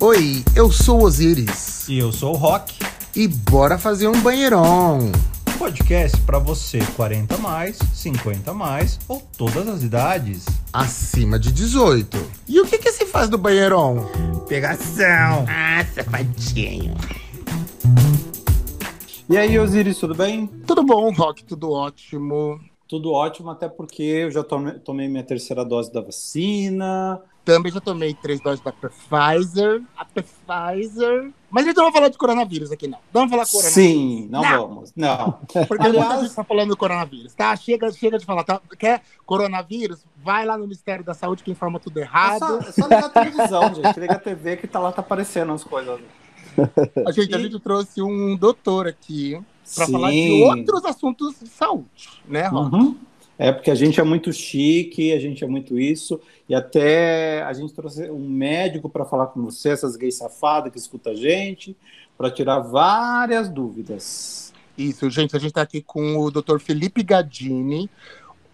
Oi, eu sou o Osiris. E eu sou o Rock. E bora fazer um banheirão. Podcast para você 40 mais, 50 mais ou todas as idades. Acima de 18. E o que que se faz do banheirão? Pegação. Ah, safadinho. E aí, Osiris, tudo bem? Tudo bom, Rock? Tudo ótimo. Tudo ótimo, até porque eu já tomei, tomei minha terceira dose da vacina. Também já tomei três doses da Pfizer. A Pfizer. Mas a gente não vai falar de coronavírus aqui, não. Vamos falar coronavírus. Sim, não, Não. vamos. Não. Porque Aliás- muita gente tá falando do coronavírus, tá? Chega, chega de falar, tá? Quer coronavírus? Vai lá no Ministério da Saúde que informa tudo É errado. só, é só ligar a televisão, gente. Liga a TV que tá lá, tá aparecendo as coisas. A gente, a E- gente trouxe um doutor aqui para falar de outros assuntos de saúde, né, Rock? Uhum. É porque a gente é muito chique, a gente é muito isso, e até a gente trouxe um médico para falar com você, essas gays safadas que escutam a gente, para tirar várias dúvidas. Isso, gente, a gente tá aqui com o doutor Felipe Gadini.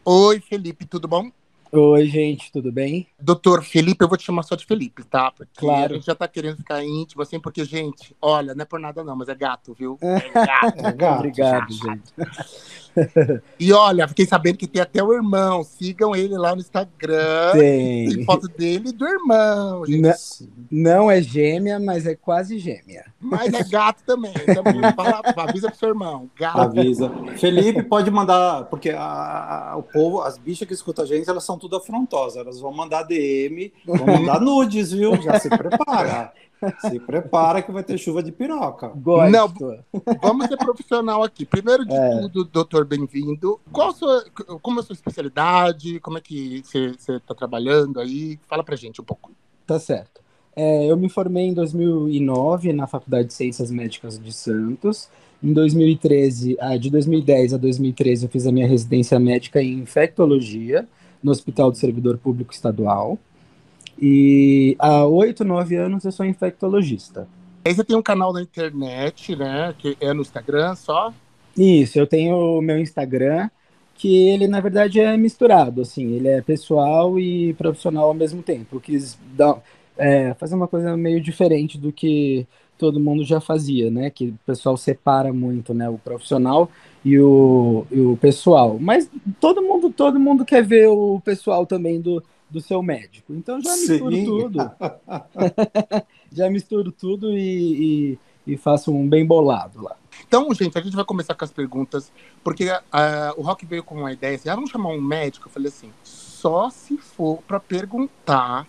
Oi, Felipe, tudo bom? Oi, gente, tudo bem? Doutor Felipe, eu vou te chamar só de Felipe, tá? Porque Claro. a gente já tá querendo ficar íntimo, assim, porque, gente, olha, não é por nada não, mas é gato, viu? É gato. É gato. Obrigado, gente. E olha, fiquei sabendo que tem até o irmão. Sigam ele lá no Instagram. Tem Tem. foto dele e do irmão, gente. Não, não é gêmea, mas é quase gêmea. Mas é gato também. Então, fala, avisa pro seu irmão. Gato. Avisa. Felipe pode mandar, porque a- a- o povo, as bichas que escutam a gente, elas são tudo afrontosas. Elas vão mandar DM, vão mandar nudes, viu? Já se prepara. Se prepara que vai ter chuva de piroca. Gosto. Não. Vamos ser profissional aqui. Primeiro de É. tudo, doutor, bem-vindo. Qual a sua, como é a sua especialidade? Como é que você está trabalhando aí? Fala pra gente um pouco. Tá certo. É, eu me formei em 2009 na Faculdade de Ciências Médicas de Santos. Em 2013, ah, de 2010 a 2013, eu fiz a minha residência médica em infectologia no Hospital do Servidor Público Estadual. E há oito, nove anos eu sou infectologista. Aí você tem um canal na internet, né? Que é no Instagram só. Isso, eu tenho o meu Instagram, que ele na verdade é misturado, assim, ele é pessoal e profissional ao mesmo tempo. Eu quis dar, é, fazer uma coisa meio diferente do que todo mundo já fazia, né? Que o pessoal separa muito, né? O profissional e o, e o pessoal. Mas todo mundo, todo mundo quer ver o pessoal também do, do seu médico. Então já misturo Sim. tudo. já misturo tudo e, e, e faço um bem bolado lá. Então, gente, a gente vai começar com as perguntas, porque ah, o Rock veio com uma ideia assim, ah, vamos chamar um médico? Eu falei assim, só se for para perguntar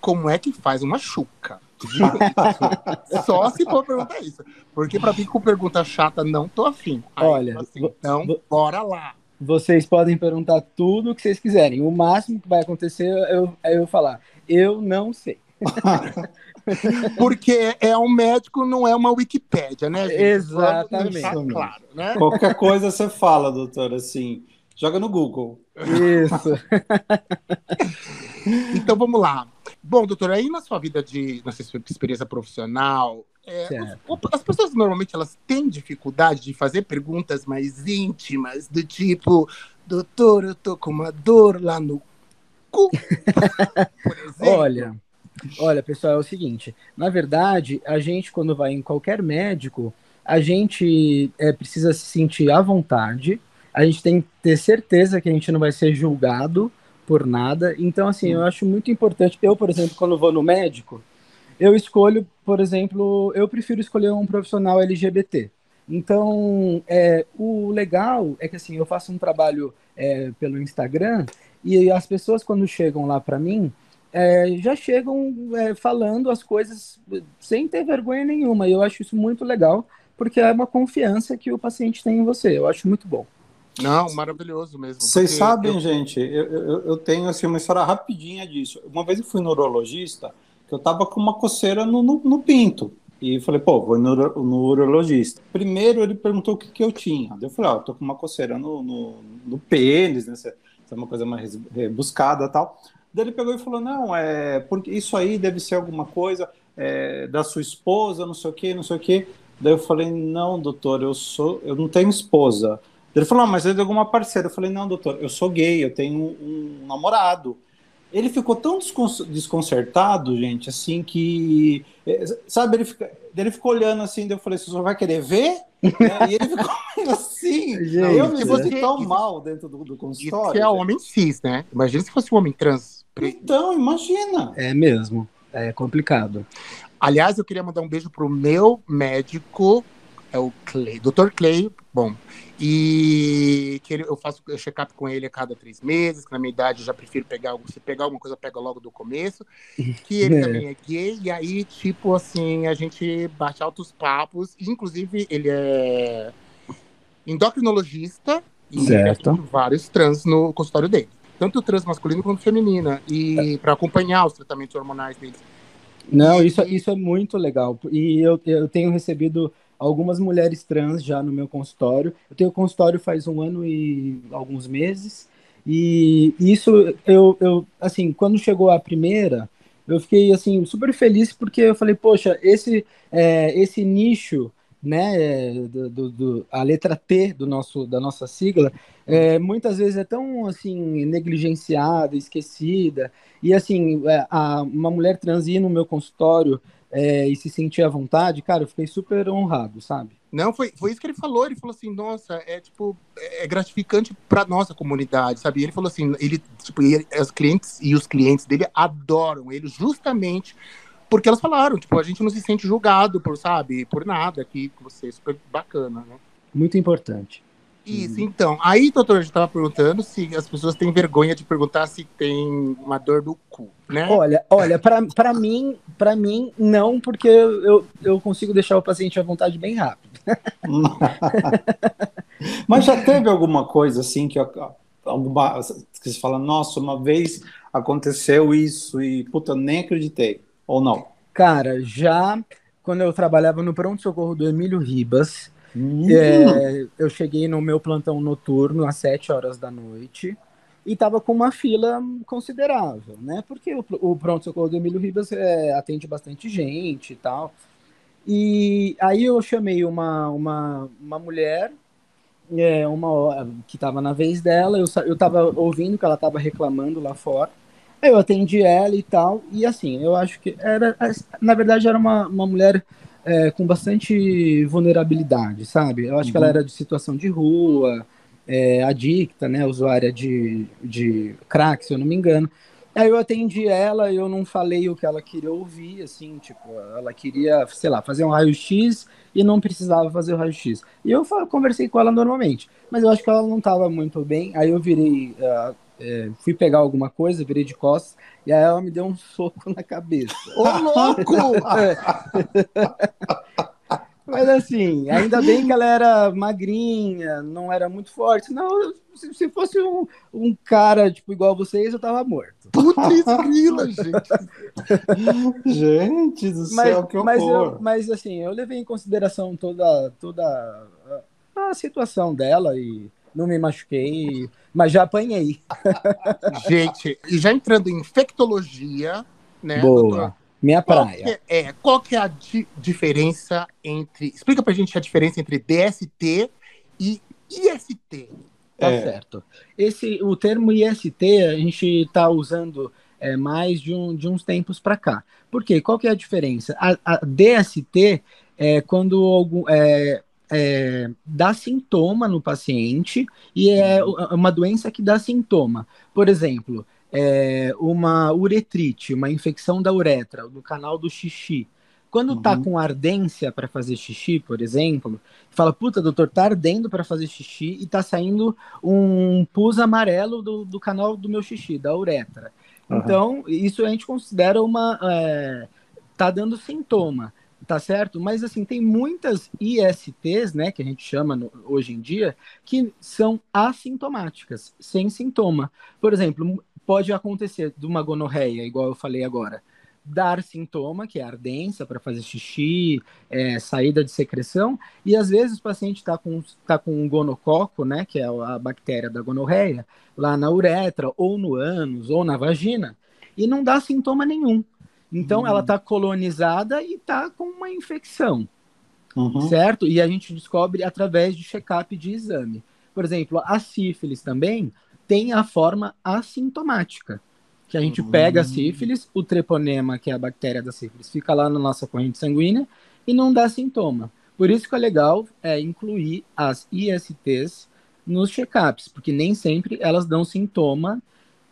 como é que faz uma chuca. só se for perguntar isso. Porque para mim com pergunta chata, não tô afim. Aí, Olha, assim, então, bora lá. Vocês podem perguntar tudo o que vocês quiserem. O máximo que vai acontecer é eu, é eu falar, eu não sei. Porque é um médico, não é uma Wikipédia, né, gente? Exatamente. Claro, né? Qualquer coisa você fala, doutor, assim, joga no Google. Isso. Então vamos lá. Bom, doutor, aí na sua vida de, na sua experiência profissional, é, as pessoas normalmente elas têm dificuldade de fazer perguntas mais íntimas, do tipo, doutor, eu tô com uma dor lá no cu, por exemplo. Olha, olha, pessoal, é o seguinte. Na verdade, a gente, quando vai em qualquer médico, a gente é, precisa se sentir à vontade. A gente tem que ter certeza que a gente não vai ser julgado por nada. Então, assim, eu acho muito importante. Eu, por exemplo, quando vou no médico, eu escolho, por exemplo, eu prefiro escolher um profissional LGBT. Então, é, o legal é que assim, eu faço um trabalho é, pelo Instagram e as pessoas quando chegam lá para mim é, já chegam é, falando as coisas sem ter vergonha nenhuma. E eu acho isso muito legal porque é uma confiança que o paciente tem em você. Eu acho muito bom. Não, maravilhoso mesmo. Vocês sabem, eu- gente, eu, eu, eu tenho assim, uma história rapidinha disso. Uma vez eu fui neurologista, que eu tava com uma coceira no, no, no pinto. E falei, pô, vou no, no urologista. Primeiro ele perguntou o que, que eu tinha. Eu falei, ó, eu tô com uma coceira no, no, no pênis, né? Isso é uma coisa mais rebuscada tal. Daí ele pegou e falou, não, é porque isso aí deve ser alguma coisa é, da sua esposa, não sei o quê, não sei o quê. Daí eu falei, não, doutor, eu sou, eu não tenho esposa. Ele falou, ah, mas é de alguma parceira. Eu falei, não, doutor, eu sou gay, eu tenho um, um namorado. ele ficou tão desconcertado, gente, assim, que. Eh, sabe, ele, fica, ele ficou olhando assim, eu falei, você só vai querer ver? é, e ele ficou assim. Gente, eu me senti tão mal dentro do, do consultório. Isso que é homem cis, né? Imagina se fosse um homem trans. Então, imagina. É mesmo. É complicado. Aliás, eu queria mandar um beijo pro meu médico, é o Clay, Dr. Clay. Bom, e que ele, eu faço check-up com ele a cada três meses, que na minha idade eu já prefiro pegar, se pegar alguma coisa, pega logo do começo. Que ele é. também é gay, e aí, tipo assim, a gente bate altos papos. Inclusive, ele é endocrinologista e certo. vários trans no consultório dele. Tanto trans masculino quanto feminina. E para acompanhar os tratamentos hormonais deles. Não, isso, isso é muito legal. E eu, eu tenho recebido algumas mulheres trans já no meu consultório. Eu tenho consultório faz um ano e alguns meses. E isso, eu, eu, assim, quando chegou a primeira, eu fiquei, assim, super feliz porque eu falei, poxa, esse, é, esse nicho, né, do, do, do, a letra T do nosso, da nossa sigla, é, muitas vezes é tão, assim, negligenciada, esquecida. E, assim, é, a, uma mulher trans ir no meu consultório é, e se sentir à vontade, cara, eu fiquei super honrado, sabe? Não, foi, foi isso que ele falou. Ele falou assim, nossa, é tipo, é gratificante para nossa comunidade, sabe? Ele falou assim, ele, tipo, ele, os clientes e os clientes dele adoram ele justamente porque elas falaram, tipo, a gente não se sente julgado por, sabe, por nada aqui, você é super bacana, né? Muito importante. Isso, então. Aí, doutor, a gente estava perguntando se as pessoas têm vergonha de perguntar se tem uma dor do cu, né? Olha, olha, para mim, para mim, não, porque eu, eu consigo deixar o paciente à vontade bem rápido. Mas já teve alguma coisa assim que alguma que você fala, nossa, uma vez aconteceu isso e puta, nem acreditei, ou não? Cara, já quando eu trabalhava no pronto-socorro do Emílio Ribas, Hum. É, eu cheguei no meu plantão noturno às 7 horas da noite e estava com uma fila considerável, né? Porque o, o pronto-socorro do Emílio Ribas é, atende bastante gente e tal. E aí eu chamei uma, uma, uma mulher, é, uma hora, que estava na vez dela, eu, eu tava ouvindo que ela estava reclamando lá fora. Eu atendi ela e tal, e assim, eu acho que era, na verdade, era uma, uma mulher é, com bastante vulnerabilidade, sabe? Eu acho uhum. que ela uhum. era de situação de rua, é, adicta, né? Usuária de, de crack, se eu não me engano. Aí eu atendi ela, eu não falei o que ela queria ouvir, assim, tipo, ela queria, sei lá, fazer um raio-x e não precisava fazer o raio-x. E eu conversei com ela normalmente, mas eu acho que ela não estava muito bem. Aí eu virei, uh, é, fui pegar alguma coisa, virei de costas, e aí ela me deu um soco na cabeça. Ô, louco! Mas assim, ainda bem que ela era magrinha, não era muito forte. Não, se, se fosse um, um, cara, tipo, igual vocês, eu tava morto. Putz, grila, gente. gente do céu, que horror. Mas, eu, mas assim, eu levei em consideração toda, toda a, a situação dela e não me machuquei, mas já apanhei. Gente, e já entrando em infectologia, né, Boa. Doutor? Minha praia. Qual é, é, qual que é a di diferença entre. Explica pra gente a diferença entre DST e IST. Tá é. certo. Esse, o termo IST a gente está usando é, mais de, um, de uns tempos para cá. Por quê? Qual que é a diferença? A, a DST é quando algum, é, é, dá sintoma no paciente e é uhum. uma doença que dá sintoma. Por exemplo, é uma uretrite, uma infecção da uretra, do canal do xixi. Quando tá uhum. tá com ardência para fazer xixi, por exemplo, fala, puta, doutor, tá ardendo para fazer xixi e tá saindo um pus amarelo do, do canal do meu xixi, da uretra. Uhum. Então, isso a gente considera uma. É, tá dando sintoma tá certo? Mas assim, tem muitas ISTs, né, que a gente chama no, hoje em dia, que são assintomáticas, sem sintoma. Por exemplo, pode acontecer de uma gonorreia, igual eu falei agora, dar sintoma, que é ardência para fazer xixi, é, saída de secreção, e às vezes o paciente está com, tá com um gonococo, né, que é a bactéria da gonorreia, lá na uretra, ou no ânus, ou na vagina, e não dá sintoma nenhum. Então, hum. ela está colonizada e está com uma infecção, uhum. certo? E a gente descobre através de check-up de exame. Por exemplo, a sífilis também tem a forma assintomática, Que a gente pega a sífilis, o treponema, que é a bactéria da sífilis, fica lá na nossa corrente sanguínea e não dá sintoma. Por isso que é legal é, incluir as ISTs nos check-ups, porque nem sempre elas dão sintoma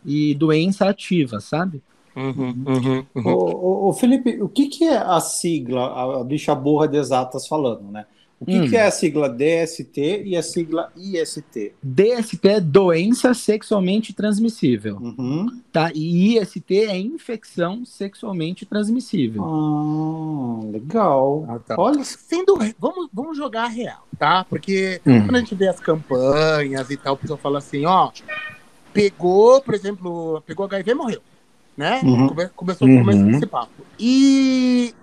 e doença ativa, sabe? Uhum, uhum, uhum. Ô, ô, ô, Felipe, o que, que é a sigla, a bicha burra de exatas falando, né? O que, Hum. que é a sigla DST e a sigla IST? DST é doença sexualmente transmissível, Uhum. tá? E IST é infecção sexualmente transmissível. Ah, legal. Ah, tá. Olha, Sendo, vamos, vamos jogar a real, tá? Porque Hum. quando a gente vê as campanhas e tal, o pessoal fala assim, ó, pegou, por exemplo, pegou HIV e morreu, né? Uhum. Come- começou, Uhum. começou esse papo. E,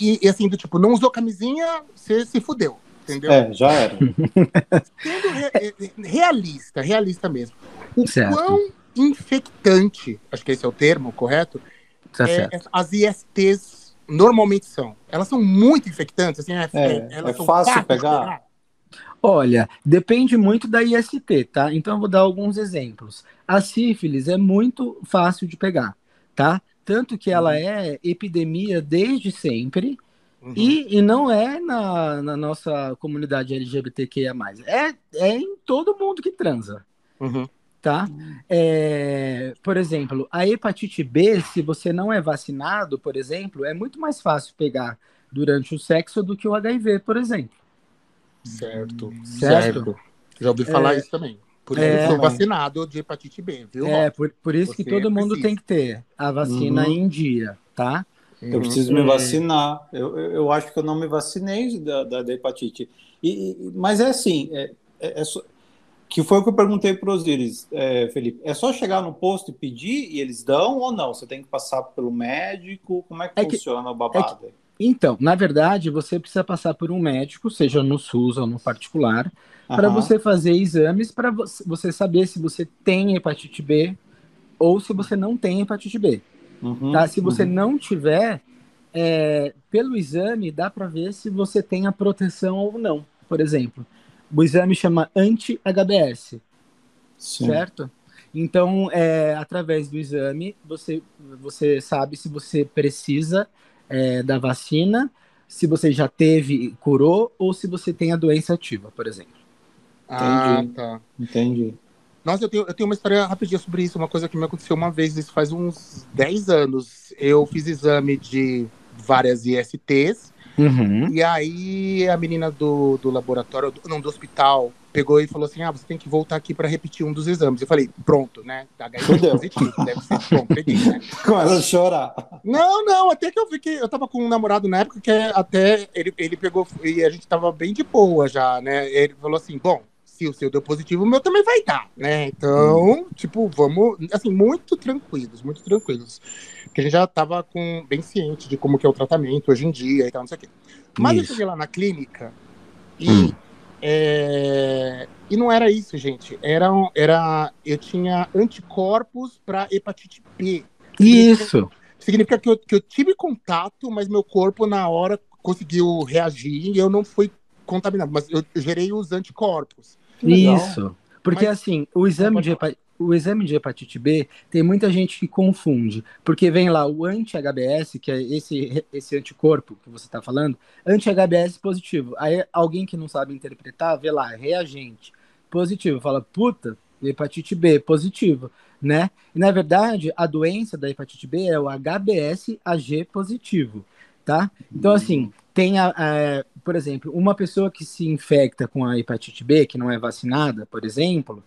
e, e assim, do tipo, não usou camisinha, você se fudeu, entendeu? é, já era. Sendo re- realista, realista mesmo. O Certo. quão infectante, acho que esse é o termo correto, Tá é, certo. as ISTs normalmente são. Elas são muito infectantes, assim, é, É, elas é são fácil pegar? Olha, depende muito da IST, tá? Então eu vou dar alguns exemplos. A sífilis é muito fácil de pegar, tá? Tanto que ela é epidemia desde sempre Uhum. e, e não é na, na nossa comunidade LGBTQIA+. É, é em todo mundo que transa, Uhum. tá? É, por exemplo, a hepatite B, se você não é vacinado, por exemplo, é muito mais fácil pegar durante o sexo do que o HIV, por exemplo. Certo, Certo. certo. Já ouvi falar É. isso também. Por isso É, eu sou vacinado de hepatite B, viu? É, por, por isso que Você todo mundo precisa. tem que ter a vacina Uhum. em dia, tá? Eu Uhum. preciso me É. vacinar. Eu, eu, eu acho que eu não me vacinei da, da, da hepatite. E, e- mas é assim, é, é- é só- que foi o que eu perguntei para os Osiris, é, Felipe. É só chegar no posto e pedir e eles dão ou não? Você tem que passar pelo médico? Como é que É que- funciona o babado? Então, na verdade, você precisa passar por um médico, seja no SUS ou no particular, para Aham. você fazer exames para você saber se você tem hepatite B ou se você não tem hepatite B. Uhum, Tá? Se você uhum. não tiver, é, pelo exame dá para ver se você tem a proteção ou não. Por exemplo, o exame chama anti-HBS. Certo? Então, é, através do exame, você, você sabe se você precisa é, da vacina, se você já teve, curou, ou se você tem a doença ativa, por exemplo. Ah, Entendi. tá. Entendi. Nossa, eu tenho, eu tenho uma história rapidinha sobre isso, uma coisa que me aconteceu uma vez, isso faz uns 10 anos. Eu fiz exame de várias ISTs, Uhum. e aí a menina do, do laboratório, não, do hospital, pegou e falou assim: ah, você tem que voltar aqui para repetir um dos exames. Eu falei, pronto, né? HIV Fudeu. positivo, deve ser pronto, peguei, né? Começa a chorar. Não, não, até que eu vi que eu tava com um namorado na época que até ele, ele pegou e a gente tava bem de boa já, né? Ele falou assim: bom, se o seu deu positivo, o meu também vai dar, né? Então, tipo, vamos, assim, muito tranquilos, muito tranquilos. Porque a gente já tava com, bem ciente de como que é o tratamento hoje em dia e tal, não sei o quê. Mas eu Isso. cheguei lá na clínica e. Hum. é, e não era isso, gente. Era, era, eu tinha anticorpos para hepatite B. Isso. Significa que eu, que eu tive contato, mas meu corpo na hora conseguiu reagir e eu não fui contaminado, mas eu gerei os anticorpos. Que legal. Isso. Porque Mas- assim, o exame, de hepa- o exame de hepatite B tem muita gente que confunde. Porque vem lá o anti-HBS, que é esse, esse anticorpo que você está falando, anti-HBS positivo. Aí alguém que não sabe interpretar, vê lá, reagente positivo, fala, puta, hepatite B positivo, né? E na verdade, a doença da hepatite B é o HBS AG positivo, tá? Então, assim, tem, a, a- por exemplo, uma pessoa que se infecta com a hepatite B, que não é vacinada, por exemplo,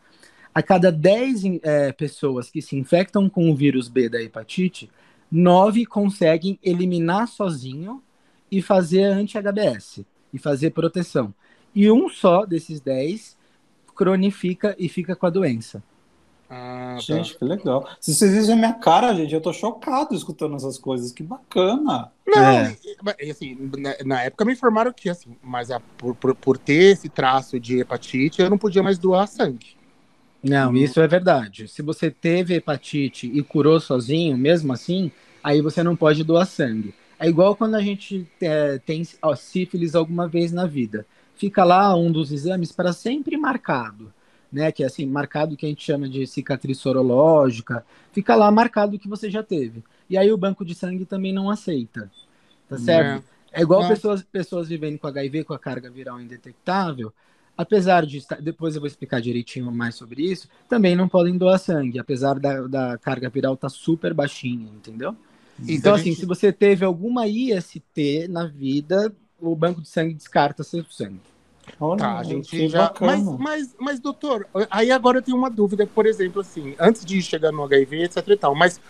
a cada 10 eh, pessoas que se infectam com o vírus B da hepatite, 9 conseguem eliminar sozinho e fazer anti-HBS, e fazer proteção. E um só desses 10 cronifica e fica com a doença. Ah, tá. Gente, que legal. Se vocês vissem a minha cara, gente, eu tô chocado escutando essas coisas. Que bacana. Não, É. assim, na, na época me informaram que, assim, mas a- por, por, por ter esse traço de hepatite, eu não podia mais doar sangue. Não, Hum. isso é verdade. Se você teve hepatite e curou sozinho, mesmo assim, aí você não pode doar sangue. É igual quando a gente é, tem ó, sífilis alguma vez na vida. Fica lá um dos exames para sempre marcado. né? Que é assim, marcado que a gente chama de cicatriz sorológica, fica lá marcado que você já teve. E aí o banco de sangue também não aceita. Tá certo? É, é igual pessoas, pessoas vivendo com HIV, com a carga viral indetectável, apesar de estar, depois eu vou explicar direitinho mais sobre isso, também não podem doar sangue, apesar da, da carga viral estar tá super baixinha, entendeu? então, assim, se você teve alguma IST na vida, o banco de sangue descarta seu sangue. Olha, tá, a gente já. Mas, mas, mas, doutor, aí agora eu tenho uma dúvida, por exemplo, assim, antes de chegar no HIV, etc e tal, mas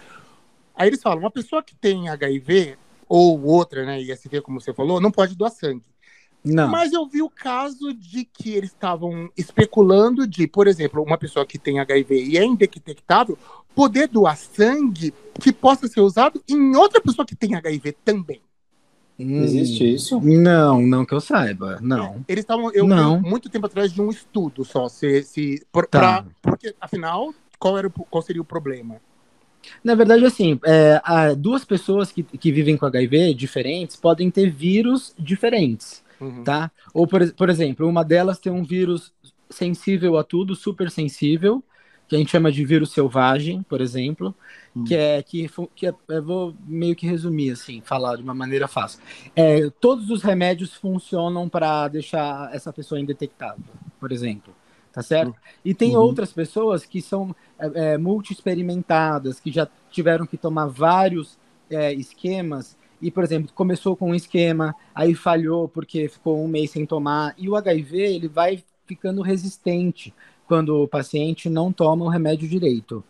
aí eles falam, uma pessoa que tem HIV, ou outra, né, IST, como você falou, não pode doar sangue. Não. Mas eu vi o caso de que eles estavam especulando de, por exemplo, uma pessoa que tem HIV e é indetectável poder doar sangue que possa ser usado em outra pessoa que tem HIV também. Hum, Existe isso? Não, não que eu saiba, não. É, eles estavam, eu não. muito tempo atrás de um estudo só, se, se por, tá. pra, porque afinal, qual era qual seria o problema? Na verdade, assim, é, duas pessoas que, que vivem com HIV diferentes podem ter vírus diferentes uhum. tá? Ou, por, por exemplo, uma delas tem um vírus sensível a tudo, super sensível, que a gente chama de vírus selvagem, por exemplo, uhum. que é que, que é, eu vou meio que resumir assim, falar de uma maneira fácil. É, todos os remédios funcionam para deixar essa pessoa indetectável, por exemplo, tá certo? Uhum. E tem uhum. outras pessoas que são é, é, multi-experimentadas, que já tiveram que tomar vários é, esquemas e, por exemplo, começou com um esquema, aí falhou porque ficou um mês sem tomar, e o HIV ele vai ficando resistente quando o paciente não toma o remédio direito,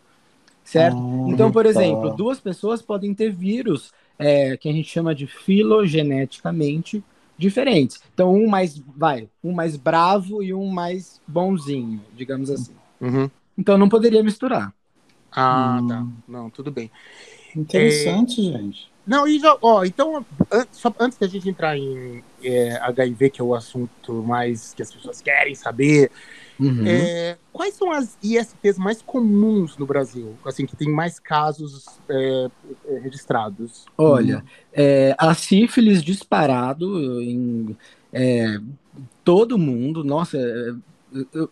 certo? Ah, então, por tá. exemplo, duas pessoas podem ter vírus é, que a gente chama de filogeneticamente diferentes. Então, um mais, vai, um mais bravo e um mais bonzinho, digamos assim. Uhum. Então, não poderia misturar. Ah, hum. tá. Não, tudo bem. Interessante, é... gente. Não, e já, ó, então, só antes da gente entrar em é, HIV, que é o assunto mais que as pessoas querem saber, uhum. é, quais são as ISTs mais comuns no Brasil, assim, que tem mais casos é, é registrados? Olha, é, a sífilis disparado em é, todo mundo, nossa, eu,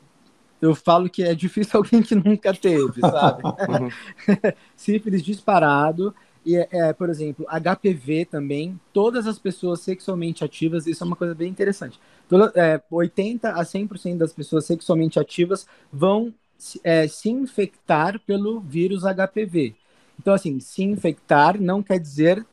eu falo que é difícil alguém que nunca teve, sabe? Uhum. sífilis disparado, e, é, por exemplo, HPV também, todas as pessoas sexualmente ativas, isso é uma coisa bem interessante. Toda, é, 80 a 100% das pessoas sexualmente ativas vão é, se infectar pelo vírus HPV. Então, assim, se infectar não quer dizer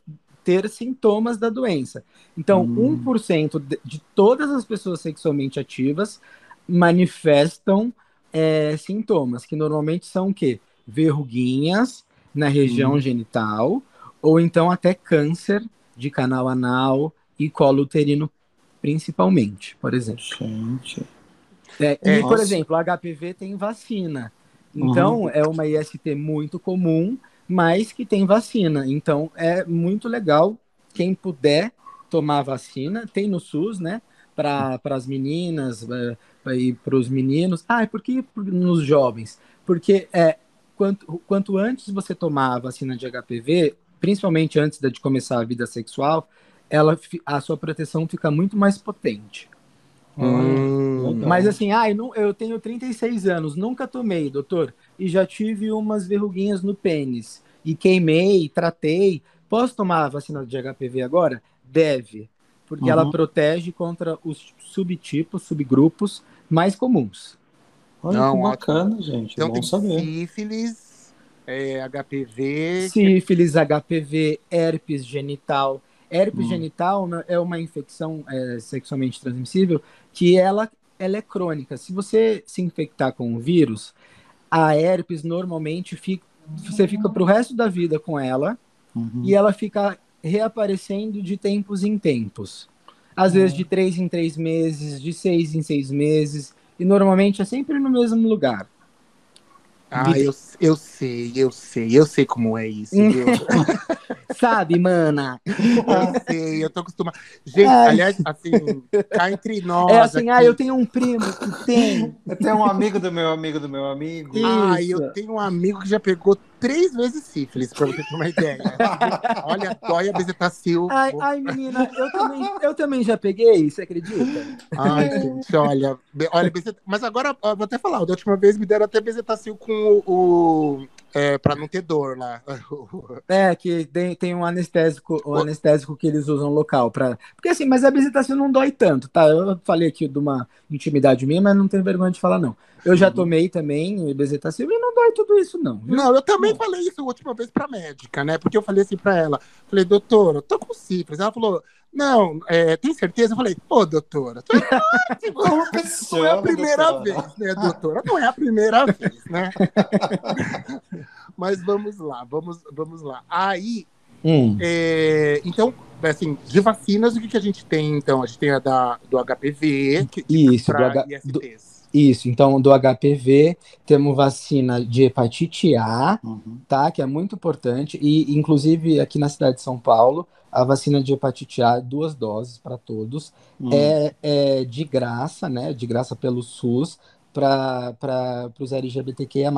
ter sintomas da doença. Então, hum. 1% de, de todas as pessoas sexualmente ativas manifestam é, sintomas, que normalmente são o quê? Verruguinhas, na região hum. genital, ou então até câncer de canal anal e colo uterino, principalmente, por exemplo. Gente. É, e, por exemplo, o HPV tem vacina. Então, uhum. é uma IST muito comum, mas que tem vacina. Então, é muito legal quem puder tomar vacina. Tem no SUS, né? Para as meninas é, e para os meninos. Ah, por que nos jovens? Porque é, quanto, quanto antes você tomar a vacina de HPV, principalmente antes de começar a vida sexual, ela, a sua proteção fica muito mais potente. Hum, Mas assim, ah, eu, não, eu tenho 36 anos, nunca tomei, doutor, e já tive umas verruguinhas no pênis, e queimei, tratei. Posso tomar a vacina de HPV agora? Deve, porque uhum. ela protege contra os subtipos, subgrupos mais comuns. Olha Não, que bacana, ótimo. gente. Então Bom saber. sífilis, é, HPV. Sífilis, HPV, herpes genital. Herpes hum. genital né, é uma infecção é, sexualmente transmissível que ela, ela é crônica. Se você se infectar com o vírus, a herpes normalmente fica, você fica para o resto da vida com ela uhum. e ela fica reaparecendo de tempos em tempos. Às uhum. vezes de três em três meses, de seis em seis meses. E normalmente é sempre no mesmo lugar. Ah, eu, eu sei, eu sei, eu sei como é isso. Sabe, mana? Eu sei, eu tô acostumada. Gente, Ai. aliás, assim, cá entre nós. É assim, aqui. ah, eu tenho um primo que tem. Eu tenho um amigo do meu amigo do meu amigo. Ah, eu tenho um amigo que já pegou três vezes sífilis, pra você ter uma ideia. olha, olha a bezetacil. Ai, ai, menina, eu também, eu também já peguei, você acredita? Ai, gente, olha. olha bezet- Mas agora, vou até falar, da última vez me deram até bezetacil com o. o é, pra não ter dor lá. É, que tem, tem um anestésico, um anestésico que eles usam local para. Porque assim, mas a bezetacil não dói tanto, tá? Eu falei aqui de uma intimidade minha, mas não tenho vergonha de falar, não. Eu já tomei também bezetacil e não dói tudo isso, não. viu? Não, eu também falei isso a última vez pra médica, né? Porque eu falei assim pra ela, falei, doutora, eu tô com sífilis. Ela falou, não, é, tem certeza? Eu falei, pô, doutora, tô ótimo. Não é a primeira vez, né, doutora? Não é a primeira vez, né? Mas vamos lá, vamos, vamos lá. Aí, Hum. é, então, assim, de vacinas, o que, que a gente tem, então? A gente tem a da, do HPV, que, Isso, do, H- do- ISTs. isso, então do HPV temos vacina de hepatite A, Uhum. tá? Que é muito importante. E, inclusive, aqui na cidade de São Paulo, a vacina de hepatite A, duas doses para todos. Uhum. é, é de graça, né? De graça pelo SUS para os LGBTQIA+.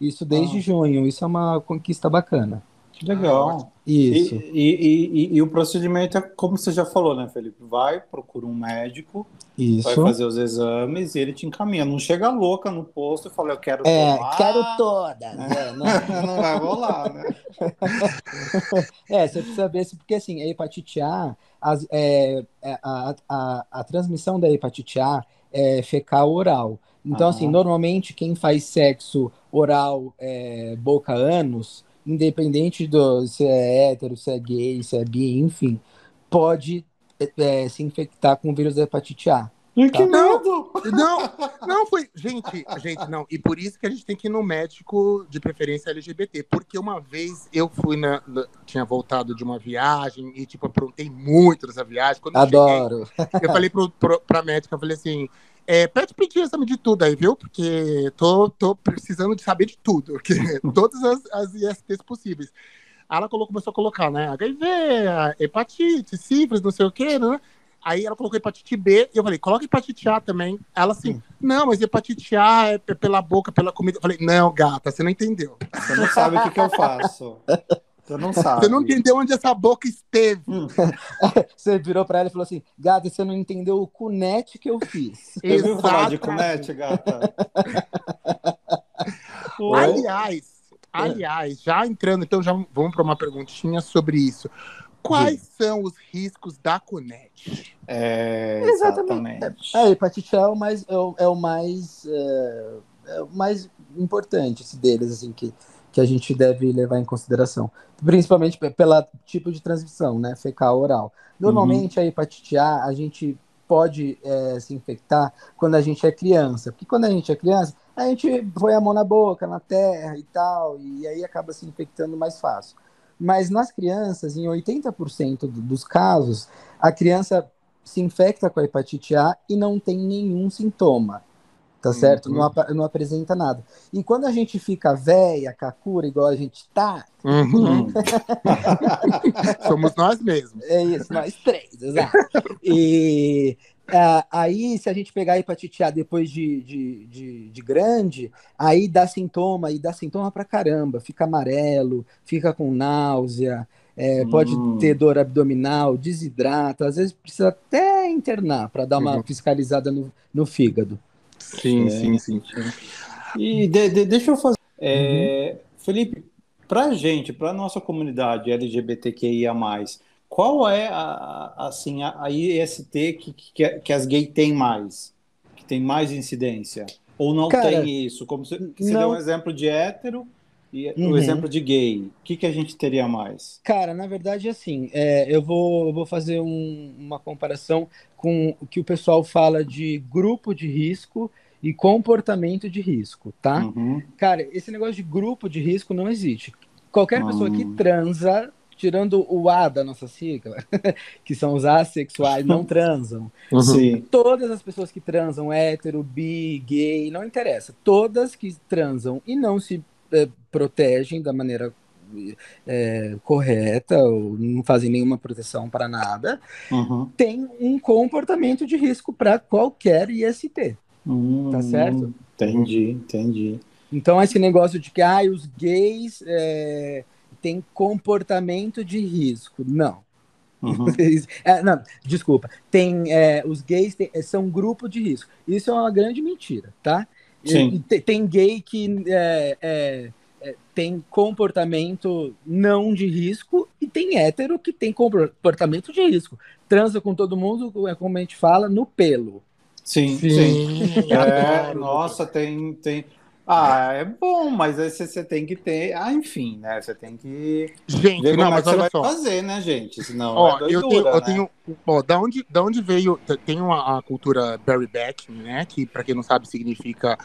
Isso desde Ah. junho, isso é uma conquista bacana. Que legal. Isso, E, e, e, e o procedimento é como você já falou, né, Felipe? Vai, procura um médico, vai isso. fazer os exames e ele te encaminha. Não chega louca no posto e fala, eu quero É, tomar. quero todas. é, não. não vai rolar, né? É, você precisa ver se, porque assim, a hepatite A, as- é, é, a, a, a transmissão da hepatite A é fecal oral. Então, Aham. assim, normalmente quem faz sexo oral é, boca-ânus, independente do se é hétero, se é gay, se é bi, enfim, pode é, se infectar com o vírus da hepatite A. Que Tá. medo! Não, não foi. Gente, gente, não. E por isso que a gente tem que ir no médico de preferência LGBT. Porque uma vez eu fui na. na- tinha voltado de uma viagem e, tipo, aprontei muito nessa viagem. Quando eu cheguei, Adoro. eu falei pro, pro, pra médica, eu falei assim. É, pede pedir exame de tudo aí, viu? Porque tô, tô precisando de saber de tudo. Porque todas as, as ISTs possíveis. Aí ela colocou, começou a colocar, né? HIV, hepatite, sífilis, não sei o quê, né? Aí ela colocou hepatite B, e eu falei, coloca hepatite A também. Ela assim, não, mas hepatite A é pela boca, pela comida. Eu falei, não, gata, você não entendeu. Você não sabe o que, que eu faço. Você não sabe. Você não entendeu onde essa boca esteve. Você virou pra ela e falou assim: Gata, você não entendeu o cunete que eu fiz. Você viu falar de cunete, gata? Aliás, aliás, já entrando, então já vamos para uma perguntinha sobre isso. Quais são os riscos da Cunete? É, Exatamente. exatamente. A hepatite é o mais, é o, é o mais, é, é o mais importante esse deles, assim, que, que a gente deve levar em consideração. Principalmente pe- pela tipo de transmissão, né? Fecal oral. Normalmente a hepatite A, a gente pode é, se infectar quando a gente é criança. Porque quando a gente é criança, a gente põe a mão na boca, na terra e tal, e aí acaba se infectando mais fácil. Mas nas crianças, em 80% do- dos casos, a criança se infecta com a hepatite A e não tem nenhum sintoma. Tá certo? Uhum. Não, apa- não apresenta nada. E quando a gente fica velha, cacura, igual a gente tá, Uhum. Hum. Somos nós mesmos. é isso, nós três, exato. E ah, aí, se a gente pegar a hepatite A depois de, de, de, de grande, aí dá sintoma, e dá sintoma pra caramba. Fica amarelo, fica com náusea, é, pode Hum. ter dor abdominal, desidrata, às vezes precisa até internar para dar uma Uhum. fiscalizada no, no fígado. Sim, É. sim, sim. E de- de- deixa eu fazer. é, Uhum. Felipe, pra gente, pra nossa comunidade LGBTQIA, qual é a, a- assim, a, a IST que, que, que as gays têm mais? Que tem mais incidência? Ou não Cara, tem isso? Como você, que você não- deu um exemplo de hétero e Uhum. o exemplo de gay. O que, que a gente teria mais? Cara, na verdade, assim, é, eu vou, eu vou fazer um- uma comparação com o que o pessoal fala de grupo de risco e comportamento de risco, tá? Uhum. Cara, esse negócio de grupo de risco não existe. Qualquer pessoa que transa, tirando o A da nossa sigla, que são os assexuais, não transam. Sim. Todas as pessoas que transam, hétero, bi, gay, não interessa. Todas que transam e não se eh, protegem da maneira eh, correta, ou não fazem nenhuma proteção para nada, Uhum. tem um comportamento de risco para qualquer IST. Hum, Tá certo? Entendi, entendi. Então, esse negócio de que ah, os gays é, têm comportamento de risco. Não. Uhum. é, não, desculpa. Tem, é, os gays tem, são um grupo de risco. Isso é uma grande mentira, tá? Sim. E, tem gay que é, é, é, tem comportamento não de risco e tem hétero que tem comportamento de risco. Transa com todo mundo, é como a gente fala, no pelo. Sim, sim. sim. É, nossa, tem, tem. Ah, é bom, mas aí você tem que ter. Ah, enfim, né? Você tem que. Gente, ver não, mas é você vai só. fazer, né, gente? Senão ó, é doidura, eu tenho, né? eu tenho. Ó, da onde, da onde veio. Tem uma a cultura bareback, né? Que, para quem não sabe, significa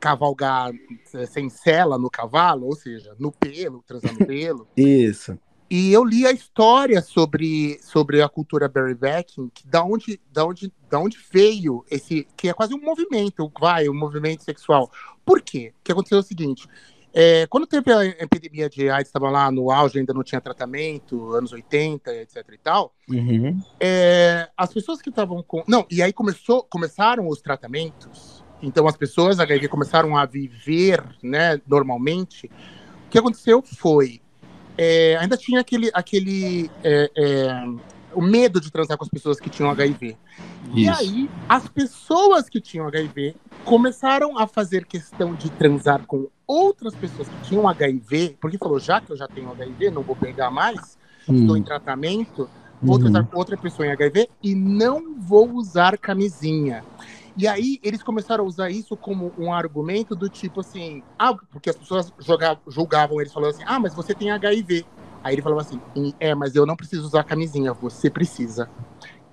cavalgar eh, sem sela no cavalo, ou seja, no pelo, transar no pelo. Isso. E eu li a história sobre, sobre a cultura berrybacking, que da onde, da, onde, da onde veio esse. que é quase um movimento, vai, um movimento sexual. Por quê? O que aconteceu é o seguinte. É, quando teve a epidemia de AIDS, estava lá no auge, ainda não tinha tratamento, anos 80, etc e tal. Uhum. É, as pessoas que estavam com. Não, e aí começou, começaram os tratamentos. Então as pessoas HIV começaram a viver, né, normalmente. O que aconteceu foi é, ainda tinha aquele, aquele é, é, o medo de transar com as pessoas que tinham HIV. Isso. E aí, as pessoas que tinham HIV começaram a fazer questão de transar com outras pessoas que tinham HIV, porque falou, já que eu já tenho HIV, não vou pegar mais, hum. estou em tratamento, vou uhum. transar com outra pessoa em HIV e não vou usar camisinha. E aí eles começaram a usar isso como um argumento do tipo assim, ah, porque as pessoas jogavam, julgavam eles falando assim, ah, mas você tem HIV. Aí ele falava assim, é, mas eu não preciso usar camisinha, você precisa.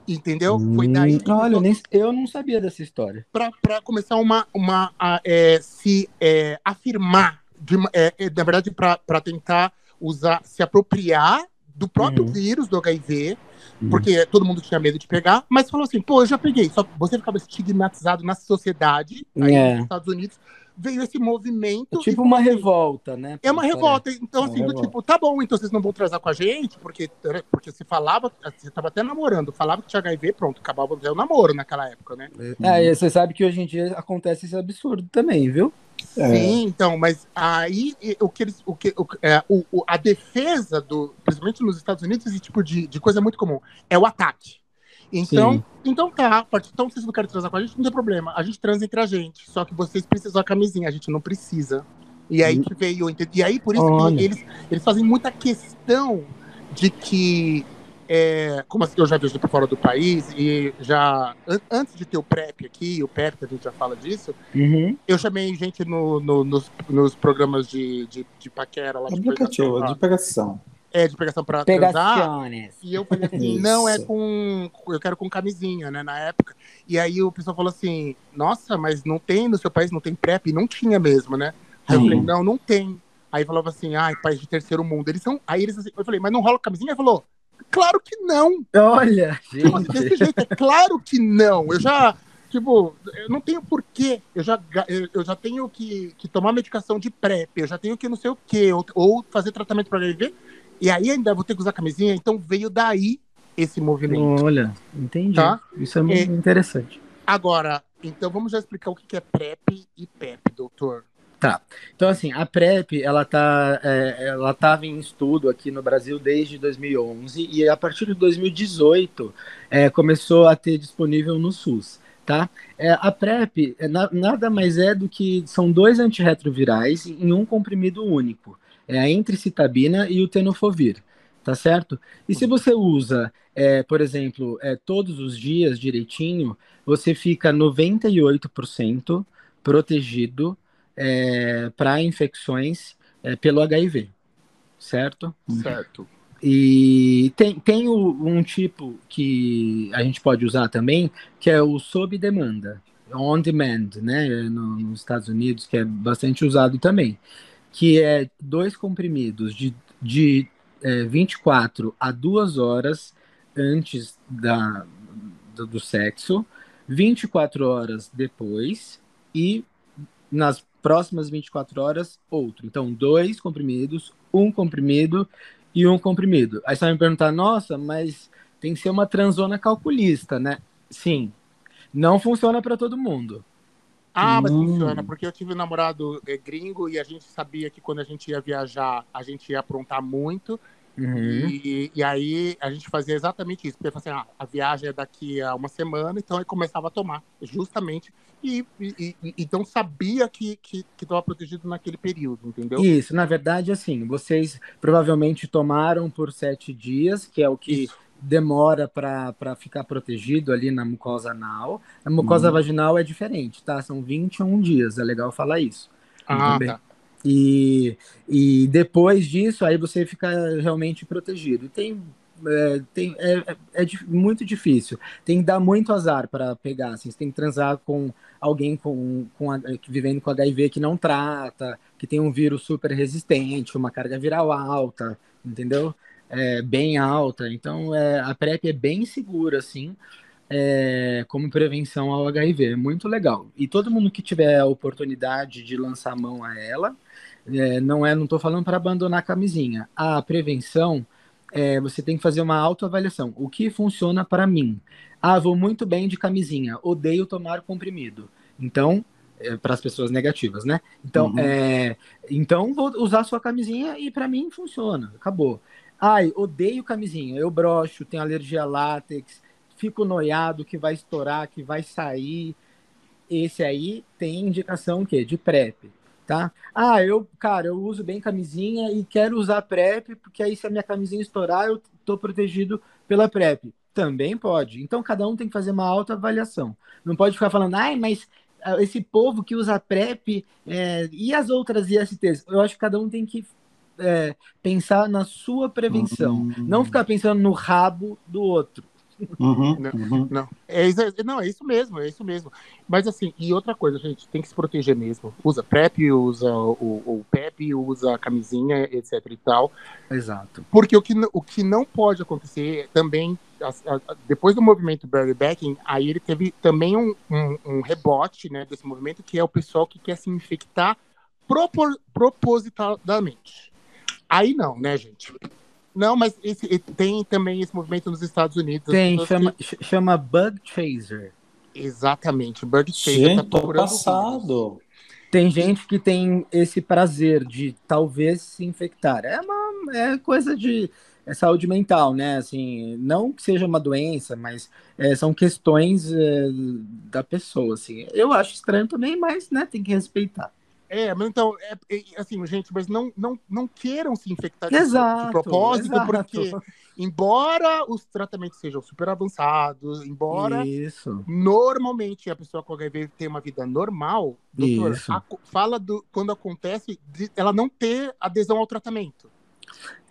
Entendeu? Hum, Foi daí que olha, nem, eu não sabia dessa história. Para começar uma, uma a, é, se é, afirmar, de, é, é na verdade, para tentar usar, se apropriar do próprio uhum. vírus do HIV Uhum. porque todo mundo tinha medo de pegar, mas falou assim, pô, eu já peguei, só você ficava estigmatizado na sociedade, aí é. nos Estados Unidos, veio esse movimento. É tipo uma assim, revolta, né? É uma revolta. Então, é assim, do revolta. tipo, tá bom, então vocês não vão transar com a gente, porque, porque você falava, você tava até namorando, falava que tinha HIV, pronto, acabava o namoro naquela época, né? É, e você sabe que hoje em dia acontece esse absurdo também, viu? É. Sim, então, mas aí o que eles, o que, o, é, o, a defesa do, principalmente nos Estados Unidos, esse tipo de, de coisa é muito comum, é o ataque. Então, então tá, então vocês não querem transar com a gente, não tem problema, a gente transa entre a gente, só que vocês precisam da camisinha, a gente não precisa. E aí que veio, e aí por isso Olha. que eles, eles fazem muita questão de que é, como assim, eu já viajei para fora do país e já an antes de ter o PrEP aqui, o PEP, que a gente já fala disso, uhum. eu chamei gente no, no, nos, nos, programas de, de, de paquera lá de Aplicativo, de pegação. É, de pegação para transar. E eu falei assim, não é com. Eu quero com camisinha, né? Na época. E aí o pessoal falou assim, nossa, mas não tem no seu país, não tem PrEP? E não tinha mesmo, né? Aí eu falei, não, não tem. Aí falava assim, ai, país de terceiro mundo. Eles são. Aí eles assim, eu falei, mas não rola camisinha? Ele falou, Claro que não. Olha, gente. Assim, desse jeito, é claro que não. Eu já, tipo, eu não tenho porquê. Eu já, eu já tenho que, que tomar medicação de PrEP, eu já tenho que não sei o quê, ou, ou fazer tratamento para HIV, e aí ainda vou ter que usar camisinha. Então veio daí esse movimento. Olha, entendi. Tá? Isso é muito é, interessante. Agora, então vamos já explicar o que é PrEP e PEP, doutor. Tá. Então, assim, a PrEP, ela tá, é, ela estava em estudo aqui no Brasil desde 2011 e a partir de 2018 é, começou a ter disponível no SUS, tá? É, a PrEP é, na, nada mais é do que são dois antirretrovirais em um comprimido único. É a entricitabina e o tenofovir, tá certo? E se você usa, é, por exemplo, é, todos os dias direitinho, você fica 98% protegido é, para infecções é, pelo HIV, certo? Certo. E tem, tem um tipo que a gente pode usar também, que é o sob demanda, on demand, né, no, nos Estados Unidos, que é bastante usado também, que é dois comprimidos de, de é, 24 a 2 horas antes da, do, do sexo, 24 horas depois e nas próximas 24 horas, outro. Então, dois comprimidos, um comprimido e um comprimido. Aí você vai me perguntar, nossa, mas tem que ser uma transona calculista, né? Sim. Não funciona para todo mundo. Ah, mas Hum. funciona, porque eu tive um namorado é, gringo e a gente sabia que quando a gente ia viajar, a gente ia aprontar muito. Uhum. E, e aí a gente fazia exatamente isso. Porque assim, ah, a viagem é daqui a uma semana, então eu começava a tomar, justamente. E, e- e- então sabia que que estava protegido naquele período, entendeu? Isso, na verdade, assim, vocês provavelmente tomaram por sete dias, que é o que Isso. Demora para ficar protegido ali na mucosa anal. A mucosa Uhum. vaginal é diferente, tá? São 21 dias, é legal falar isso. Ah, também. tá. E, e depois disso, aí você fica realmente protegido. Tem, é, tem, é, é- é muito difícil. Tem que dar muito azar para pegar. Assim, você tem que transar com alguém com, com, a- vivendo com HIV que não trata, que tem um vírus super resistente, uma carga viral alta, entendeu? É, bem alta. Então, é, a PrEP é bem segura, assim, é, como prevenção ao HIV. É muito legal. E todo mundo que tiver a oportunidade de lançar a mão a ela, é, não é, não estou falando para abandonar a camisinha. A prevenção, é, você tem que fazer uma autoavaliação. O que funciona para mim? Ah, vou muito bem de camisinha, odeio tomar comprimido. Então, para as pessoas negativas, né? Então, Uhum. é, então vou usar sua camisinha e para mim funciona. Acabou. Ai, odeio camisinha. Eu broxo, tenho alergia a látex, fico noiado que vai estourar, que vai sair. Esse aí tem indicação o quê? De PrEP, tá? Ah, eu, cara, eu uso bem camisinha e quero usar PrEP, porque aí se a minha camisinha estourar, eu tô protegido pela PrEP. Também pode. Então cada um tem que fazer uma autoavaliação. Não pode ficar falando, ai, mas ah, esse povo que usa PrEP é, e as outras ISTs. Eu acho que cada um tem que é, pensar na sua prevenção. Uhum. Não ficar pensando no rabo do outro. Uhum, Não. uhum. Não, é isso, é- não, é isso mesmo, é isso mesmo. Mas assim, e outra coisa, gente, tem que se proteger mesmo. Usa PrEP, usa o, o PEP, usa a camisinha, etc e tal. Exato. Porque o que, o que não pode acontecer também, as- a- a- depois do movimento Barry Backing, aí ele teve também um, um- um rebote né, desse movimento, que é o pessoal que quer se infectar propor- propositadamente. Aí não, né, gente? Não, mas esse- tem também esse movimento nos Estados Unidos. Tem, chama, que- ch- chama Bug Chaser. Exatamente, Bug Chaser Gente, tá passado. Tem gente que tem esse prazer de talvez se infectar. É uma é coisa de é saúde mental, né? Assim, não que seja uma doença, mas é, são questões é, da pessoa, assim. Eu acho estranho também, mas né, tem que respeitar. É, mas então, é, é, assim, gente, mas não, não, não queiram se infectar de, Exato. de propósito, exato. porque embora os tratamentos sejam super avançados, embora Isso. normalmente a pessoa com HIV tenha uma vida normal, doutor, a- fala do quando acontece de ela não ter adesão ao tratamento.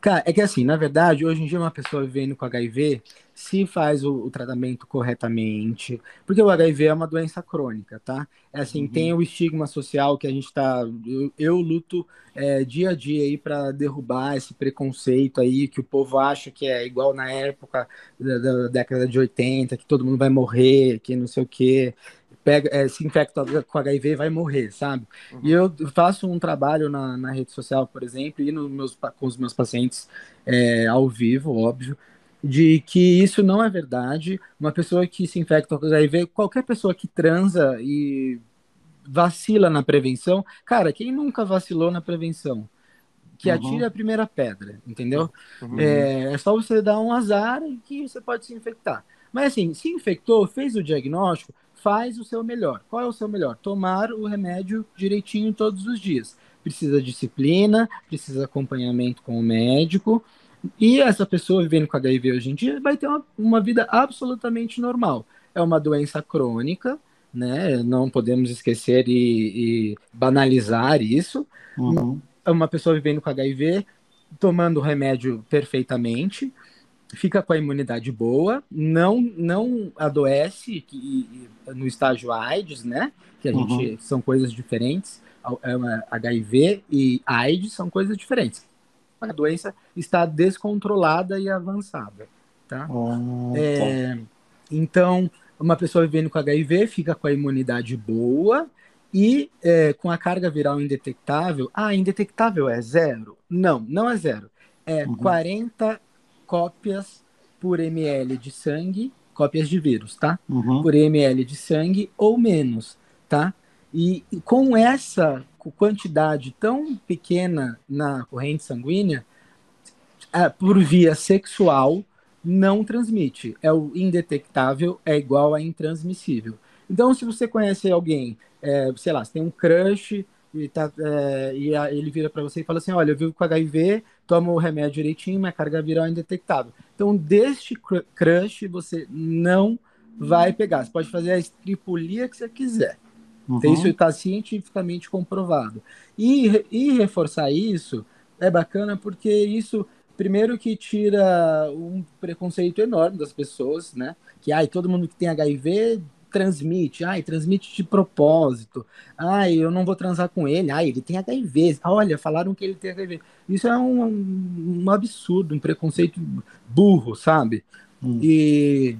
Cara, é que assim, na verdade, hoje em dia uma pessoa vivendo com HIV, se faz o, o tratamento corretamente, porque o HIV é uma doença crônica, tá? É assim, Uhum. tem o estigma social que a gente tá. Eu, eu luto é, dia a dia aí para derrubar esse preconceito aí que o povo acha que é igual na época da, da década de 80, que todo mundo vai morrer, que não sei o quê. Pega, é, se infecta com HIV vai morrer, sabe? Uhum. E eu faço um trabalho na, na rede social, por exemplo, e nos meus, com os meus pacientes é, ao vivo, óbvio, de que isso não é verdade. Uma pessoa que se infecta com HIV, qualquer pessoa que transa e vacila na prevenção, cara, quem nunca vacilou na prevenção? Que Uhum. atire a primeira pedra, entendeu? Uhum. É, é só você dar um azar e que você pode se infectar. Mas assim, se infectou, fez o diagnóstico, faz o seu melhor. Qual é o seu melhor? Tomar o remédio direitinho todos os dias. Precisa disciplina, precisa acompanhamento com o médico. E essa pessoa vivendo com HIV hoje em dia vai ter uma, uma vida absolutamente normal. É uma doença crônica, né? Não podemos esquecer e, e banalizar isso Uhum. é uma pessoa vivendo com HIV, tomando o remédio perfeitamente, fica com a imunidade boa, não não adoece que- no estágio AIDS, né? Que a gente são coisas diferentes. É HIV e AIDS são coisas diferentes. A doença está descontrolada e avançada, tá? Tá. É, então, uma pessoa vivendo com HIV fica com a imunidade boa e é, com a carga viral indetectável. Ah, indetectável é zero? Não, não é zero. É Uhum. 40 cópias por ml de sangue, cópias de vírus, tá? Uhum. Por ml de sangue ou menos, tá? E, e com essa quantidade tão pequena na corrente sanguínea, é, por via sexual, não transmite. É o indetectável, é igual a intransmissível. Então, se você conhece alguém, é, sei lá, você tem um crush e, tá, é, e a, ele vira para você e fala assim: Olha, eu vivo com HIV, tomo o remédio direitinho, minha carga viral é indetectável. Então, deste crush, você não vai pegar. Você pode fazer a estripulia que você quiser. Uhum. Isso está cientificamente comprovado. E, e reforçar isso é bacana porque isso, primeiro, que tira um preconceito enorme das pessoas, né? Que ai, todo mundo que tem HIV transmite, ai, transmite de propósito, ai, eu não vou transar com ele, ai, ele tem HIV, olha, falaram que ele tem HIV. Isso é um, um, um absurdo, um preconceito burro, sabe? Hum. E,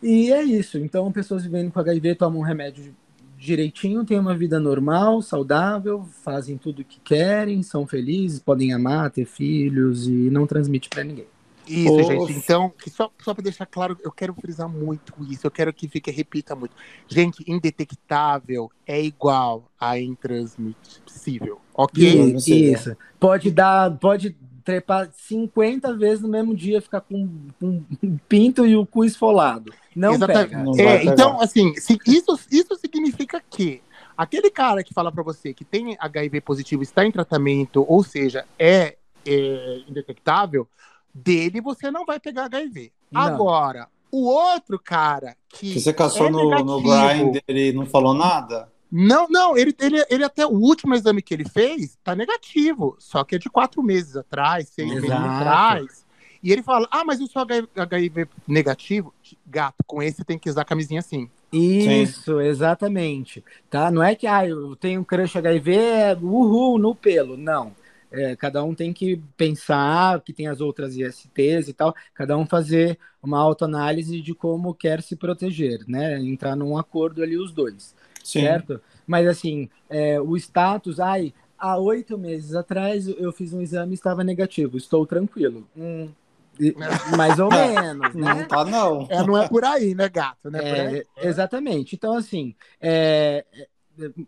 e é isso. Então, pessoas vivendo com HIV tomam um remédio direitinho, têm uma vida normal, saudável, fazem tudo o que querem, são felizes, podem amar, ter filhos e não transmite para ninguém. Isso, oh. gente. Então, só, só para deixar claro, eu quero frisar muito isso. Eu quero que fique, repita muito. Gente, indetectável é igual a intransmissível, ok? Isso. isso. Pode dar, pode trepar 50 vezes no mesmo dia, ficar com, com um pinto e o cu esfolado. Não Exatamente. pega. Não é, então, assim, se, isso, isso significa que aquele cara que fala para você que tem HIV positivo, está em tratamento, ou seja, é, é indetectável, dele você não vai pegar HIV. Não. Agora, o outro cara que. que você caçou é no, no Grindr e não falou nada? Não, não, ele, ele, ele até o último exame que ele fez tá negativo, só que é de quatro meses atrás, seis Exato. meses atrás. E ele fala: Ah, mas o seu HIV negativo, gato, com esse tem que usar camisinha assim. Isso, Sim. exatamente. Tá? Não é que ah, eu tenho crush HIV, é uhul, no pelo. Não. É, cada um tem que pensar que tem as outras ISTs e tal, cada um fazer uma autoanálise de como quer se proteger, né? Entrar num acordo ali os dois, Sim. certo? Mas assim, é, o status, ai, há oito meses atrás eu fiz um exame e estava negativo, estou tranquilo. Hum, mais ou menos, né? Não tá, não. É, não é por aí, né, gato? Não é, é exatamente. Então, assim, é,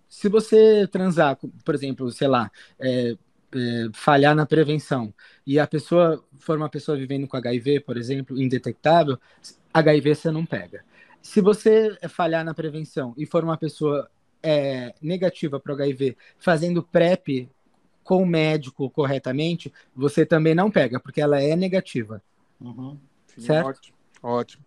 se você transar, por exemplo, sei lá, é, é, falhar na prevenção e a pessoa for uma pessoa vivendo com HIV, por exemplo, indetectável, HIV você não pega. Se você falhar na prevenção e for uma pessoa é, negativa para o HIV, fazendo PrEP com o médico corretamente, você também não pega, porque ela é negativa. Uhum. certo? Ótimo, ótimo.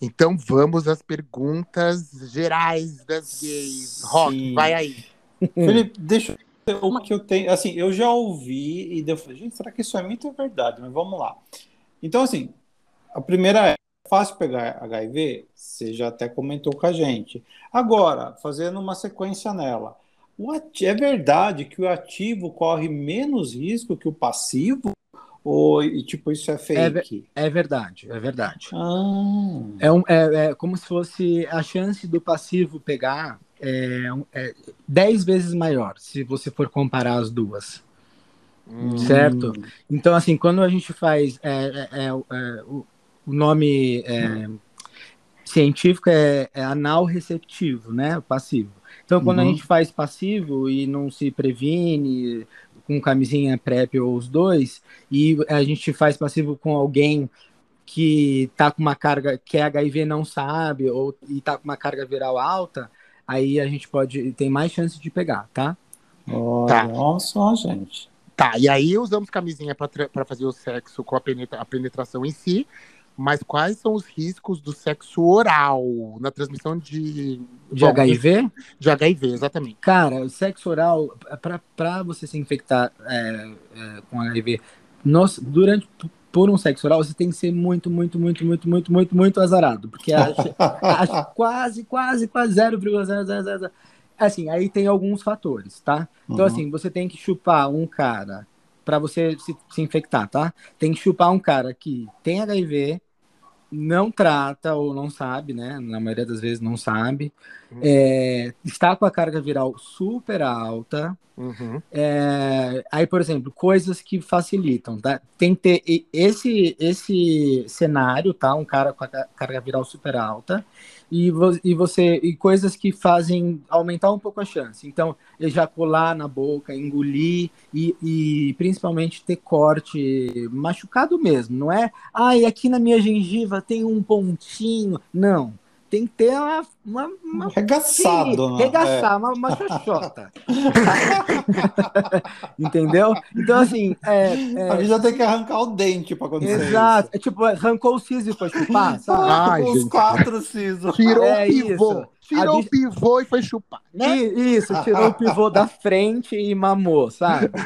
Então vamos às perguntas gerais das gays. Rock, vai aí. Felipe, deixa uma que eu tenho, assim, eu já ouvi e eu falei, gente, será que isso é mito ou verdade? Mas vamos lá. Então, assim, a primeira é fácil pegar HIV, você já até comentou com a gente. Agora, fazendo uma sequência nela, é verdade que o ativo corre menos risco que o passivo? Ou, e, tipo, isso é fake? É, é verdade, é verdade. Ah. É, um, é, é como se fosse a chance do passivo pegar é, é 10 vezes maior, se você for comparar as duas. Hum. Certo? Então, assim, quando a gente faz. É, é, é, é o, o, nome hum. científico é, anal receptivo, né? Passivo. Então, quando uhum. a gente faz passivo e não se previne com camisinha PrEP ou os dois, e a gente faz passivo com alguém que tá com uma carga que é HIV não sabe ou e tá com uma carga viral alta, aí a gente pode tem mais chance de pegar, tá? Oh, tá. Nossa, gente. Tá, e aí usamos camisinha para fazer o sexo com a, penetra a penetração em si, mas quais são os riscos do sexo oral na transmissão de. De bom, HIV? De HIV, exatamente. Cara, o sexo oral, para você se infectar é, é, com HIV, nós, durante por um sexo oral, você tem que ser muito, muito, muito, muito, muito, muito, muito azarado. Porque acha, acha quase, quase, quase 0,000. Assim, aí tem alguns fatores, tá? Então, uhum. assim, você tem que chupar um cara para você se, se infectar, tá? Tem que chupar um cara que tem HIV, não trata ou não sabe, né? Na maioria das vezes não sabe. Uhum. É, está com a carga viral super alta, Uhum. É, aí, por exemplo, coisas que facilitam, tá? Tem que ter esse, esse cenário, tá? Um cara com a ca- carga viral super alta e, vo- e você e coisas que fazem aumentar um pouco a chance. Então, ejacular na boca, engolir e, e principalmente ter corte machucado mesmo. Não é, ai, aqui na minha gengiva tem um pontinho. Não. Tem que ter uma, uma, uma Regaçado, né? Regaçar, uma, uma xoxota. Entendeu? Então, assim, é, É. A é, gente já tem que arrancar o dente pra acontecer exato. É tipo, arrancou o siso e foi chupar, isso. sabe? Ai, Os gente. quatro sisos. Tirou É o pivô. isso. Tirou A o bicha- pivô e foi chupar. Né? E- Isso, tirou o pivô da frente e mamou, sabe?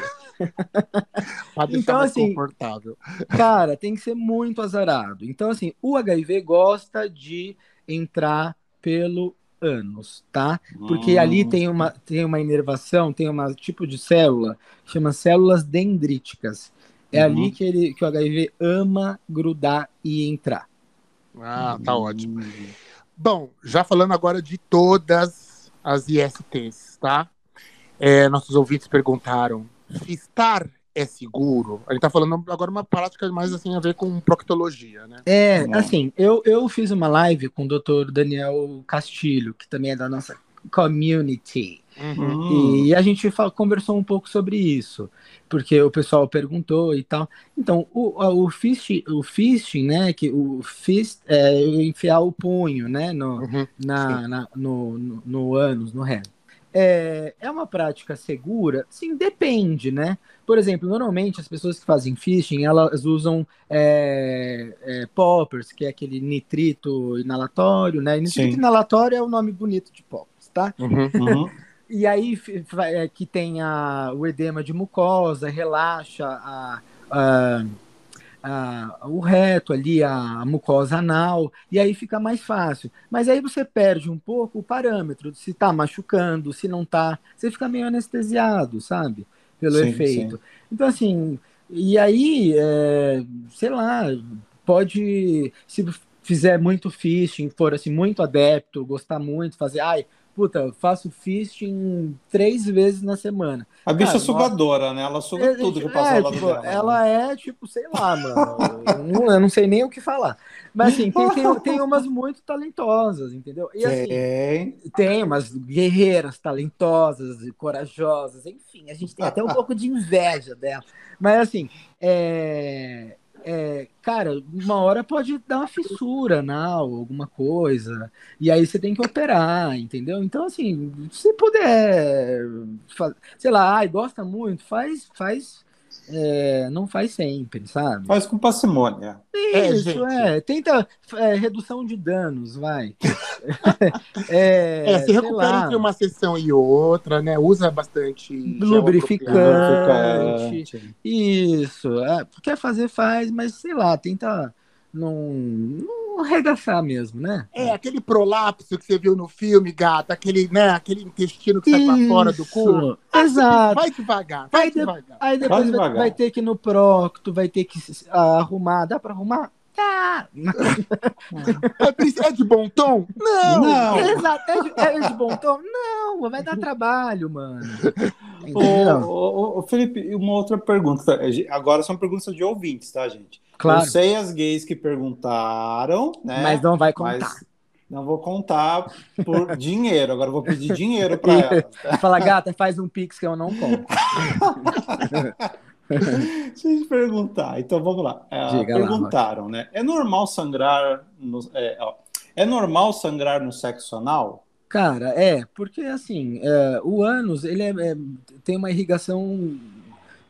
Então, assim, confortável. Cara, tem que ser muito azarado. Então, assim, o HIV gosta de entrar pelo ânus, tá? Porque ali Hum. tem uma, tem uma inervação, tem um tipo de célula que chama células dendríticas. É Uhum. ali que, ele, que o HIV ama grudar e entrar. Ah, tá Hum. ótimo. Bom, já falando agora de todas as ISTs, tá? É, nossos ouvintes perguntaram: fistar é seguro? A gente tá falando agora uma prática mais assim a ver com proctologia, né? É, Não. assim, eu, eu fiz uma live com o Dr. Daniel Castilho, que também é da nossa community. Uhum. Hum. E a gente conversou um pouco sobre isso, porque o pessoal perguntou e tal. Então, o, o, fist, o fisting, né, que o fist é enfiar o punho, né, no, Uhum. na, na- no, no, no ânus, no reto. É, é uma prática segura? Sim, depende, né? Por exemplo, normalmente as pessoas que fazem fisting, elas usam é, é, poppers, que é aquele nitrito inalatório, né? Nitrito Sim. inalatório é o nome bonito de poppers, tá? Uhum. Uhum. E aí é, que tem a, o edema de mucosa, relaxa a, a- a- o reto ali, a, mucosa anal, e aí fica mais fácil. Mas aí você perde um pouco o parâmetro, se tá machucando, se não tá, você fica meio anestesiado, sabe? Pelo Sim, efeito. Então, assim, e aí, é, sei lá, pode, se fizer muito fisting, for assim, muito adepto, gostar muito, fazer, ai, puta, eu faço fisting três vezes na semana. A bicha Cara, sugadora, né? Ela suga É, tudo que é, passa ao lado tipo, dela. Ela é, tipo, sei lá, mano. eu, não, eu não sei nem o que falar. Mas assim, tem, tem, tem umas muito talentosas, entendeu? E assim, Tem. tem umas guerreiras talentosas e corajosas, enfim, a gente tem até um pouco de inveja dela. Mas assim, é, é, cara, uma hora pode dar uma fissura anal, alguma coisa, e aí você tem que operar, entendeu? Então, assim, se puder, sei lá, ai, gosta muito, faz, faz, é, não faz sempre, sabe? Faz com parcimônia. É, Isso, gente. é. Tenta é, redução de danos, vai. é, É, se recupera entre uma sessão e outra, né? Usa bastante. Lubrificante. Isso. É, quer fazer, faz, mas sei lá, tenta não, não arregaçar mesmo, né? É, aquele prolapso que você viu no filme, gata, aquele, né, aquele intestino que sai pra fora do cu. Exato. Vai devagar, vai Aí de- devagar. Aí depois Vai devagar. vai ter que ir no procto, vai ter que ah, arrumar. Dá pra arrumar? Tá. É, é de bom tom? Não! Não. Exato. É de, é de bom tom? Não, vai dar trabalho, mano. Ô, ô, ô, Felipe, uma outra pergunta. tá? Agora são perguntas de ouvintes, tá, gente? Claro. Eu sei as gays que perguntaram, né? Mas não vai contar. mas não vou contar por dinheiro. Agora eu vou pedir dinheiro para elas. Fala, gata, faz um pix que eu não compro. Deixa eu te perguntar. Então vamos lá. É, Diga lá, perguntaram, né? É normal sangrar no, é, é normal sangrar no sexo anal? Cara, é, porque assim, é, o ânus, ele é- é- tem uma irrigação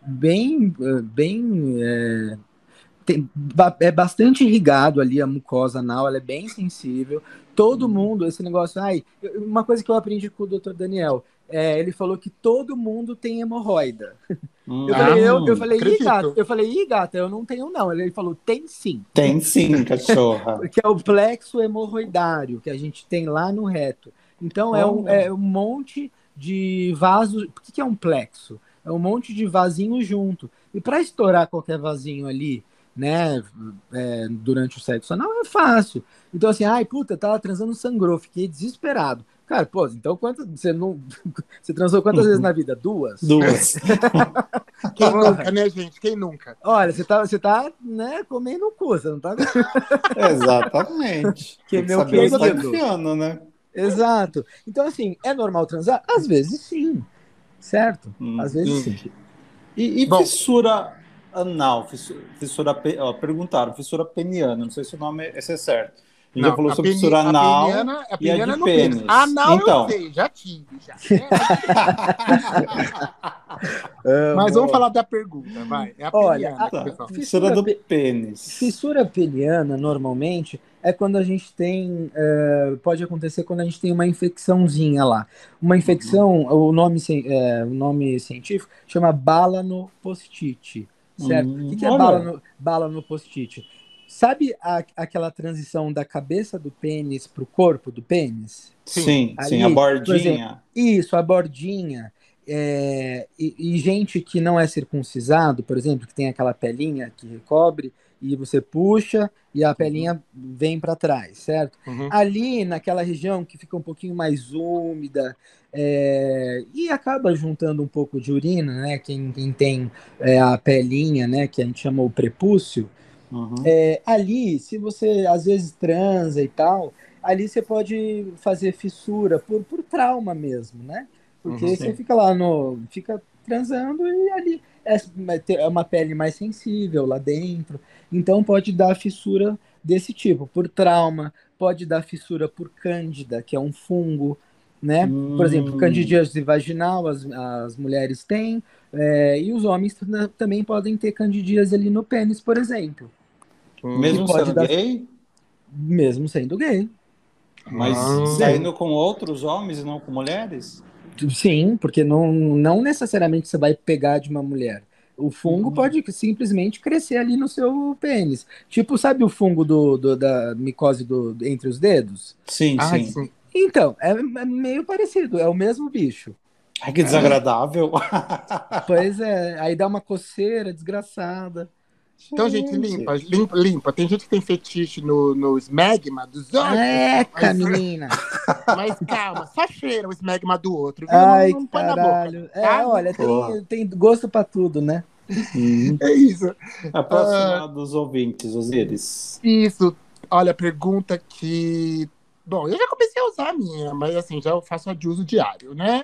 bem, bem, é, tem- é bastante irrigado ali, a mucosa anal, ela é bem sensível. Todo mundo, esse negócio, ai, eu- uma coisa que eu aprendi com o Dr. Daniel, é, ele falou que todo mundo tem hemorroida. Hum, Eu falei, eu, eu hum, falei, ih, gata, eu falei, ih, gata, eu não tenho não. Ele falou, tem sim. Tem sim, cachorra. que é o plexo hemorroidário que a gente tem lá no reto. Então é um, é um monte de vasos. O que que é um plexo? É um monte de vasinho junto. E para estourar qualquer vasinho ali, né, é, durante o sexo anal é fácil. Então assim, ai puta, tava transando sangrou, fiquei desesperado. Cara, pô, então quanto, você não. Você transou quantas vezes na vida? Duas? Duas. Quem nunca, né, gente? Quem nunca? Olha, você tá, você tá né, comendo o cu, você não tá. Exatamente. Que Tem meu onde tá querido. enfiando, né? Exato. Então, assim, é normal transar? Às vezes sim. Certo? Hum, Às vezes sim. E, e Bom. fissura anal, fissura, fissura ó, perguntaram, fissura peniana, não sei se o nome esse é certo. A gente já falou a sobre peni- fissura a anal. peniana, a e a peniana de no pênis. pênis. Anal Então. eu sei, já tive, já. Amo. Mas vamos falar da pergunta, vai. É a Olha, peniana, a- Tá, pessoal. fissura do pênis. Fissura peniana, normalmente, é quando a gente tem. é, pode acontecer quando a gente tem uma infecçãozinha lá. Uma infecção, o, nome, é, o nome científico chama bala no post-it. Certo? Hum, o que, que é bala no, bala no post-it? Sabe a- aquela transição da cabeça do pênis para o corpo do pênis? Sim, sim, Ali, a por bordinha. Isso, a bordinha. é, e, e gente que não é circuncisado, por exemplo, que tem aquela pelinha que recobre e você puxa e a pelinha vem para trás, certo? Uhum. Ali naquela região que fica um pouquinho mais úmida é, e acaba juntando um pouco de urina, né? Quem, quem tem é, a pelinha, né? Que a gente chama o prepúcio, Uhum. é, ali, se você às vezes transa e tal, ali você pode fazer fissura por, por trauma mesmo, né? Porque Uhum, você fica lá no. fica transando e ali é, é uma pele mais sensível lá dentro. Então pode dar fissura desse tipo, por trauma, pode dar fissura por cândida, que é um fungo, né? Por exemplo, Hum. candidíase vaginal as, as mulheres têm, é, e os homens né, também podem ter candidíase ali no pênis, por exemplo. Mesmo que pode sendo dar- gay, Mesmo sendo gay. mas Ah. saindo com outros homens e não com mulheres? Sim, porque não, não necessariamente você vai pegar de uma mulher. O fungo Uhum. pode simplesmente crescer ali no seu pênis. Tipo, sabe o fungo do, do- da micose do, entre os dedos? Sim, Ai, sim. sim. Então, é, é meio parecido, é o mesmo bicho. Ai, que desagradável. Pois é, aí dá uma coceira desgraçada. Então, gente, limpa, limpa, limpa. Tem gente que tem fetiche no, no smegma dos outros. Eca, mas- menina! Mas calma, só cheira o smegma do outro, viu? Ai, não, não põe na boca. caralho. É, tá? olha, tem, tem gosto pra tudo, né? É isso. A próxima dos ouvintes, Osiris. Isso. Olha, pergunta que. Bom, eu já comecei a usar a minha, mas assim, já eu faço a de uso diário, né?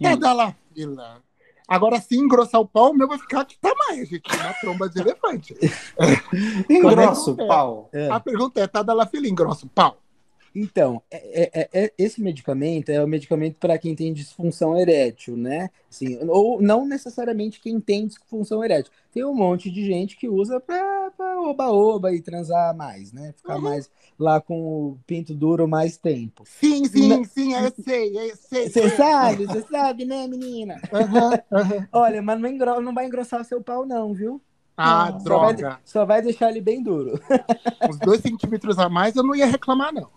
É Hum. La Fila. Agora, se engrossar o pau, o meu vai ficar que tamanho, gente? Uma tromba de elefante. Engrossa o é? pau. É. A pergunta é: tá da La Fila engrossa o pau? Então, é- é- é- esse medicamento é o medicamento para quem tem disfunção erétil, né? Assim, ou não necessariamente quem tem disfunção erétil. Tem um monte de gente que usa para oba-oba e transar mais, né? Ficar Uhum. mais lá com o pinto duro mais tempo. Sim, sim, Não- sim, eu sei, eu sei. Você sabe, você sabe, né, menina? Aham, aham. Olha, mas não, engro- não vai engrossar o seu pau, não, viu? Ah, Só vai, droga. só vai deixar ele bem duro. Uns dois centímetros a mais eu não ia reclamar, não.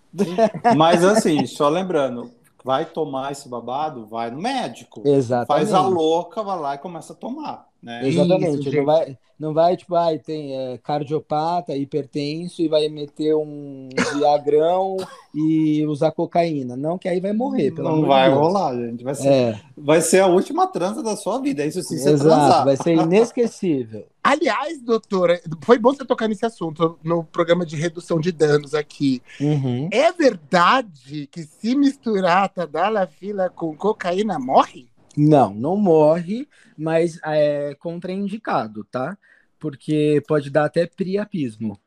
Mas assim, só lembrando, vai tomar esse babado, vai no médico. Exatamente. Faz a louca, vai lá e começa a tomar. Né? Exatamente. Isso, não, vai, não vai, tipo, ai, tem é, cardiopata, hipertenso e vai meter um viagrão e usar cocaína. Não, que aí vai morrer, pelo Não amor vai de Deus. rolar, gente. Vai ser, É, vai ser a última transa da sua vida. Isso sim, você exato, transar. vai ser inesquecível. Aliás, doutora, foi bom você tocar nesse assunto no programa de redução de danos aqui. Uhum. É verdade que se misturar tadalafila com cocaína morre? Não, não morre, mas é contraindicado, tá? Porque pode dar até priapismo.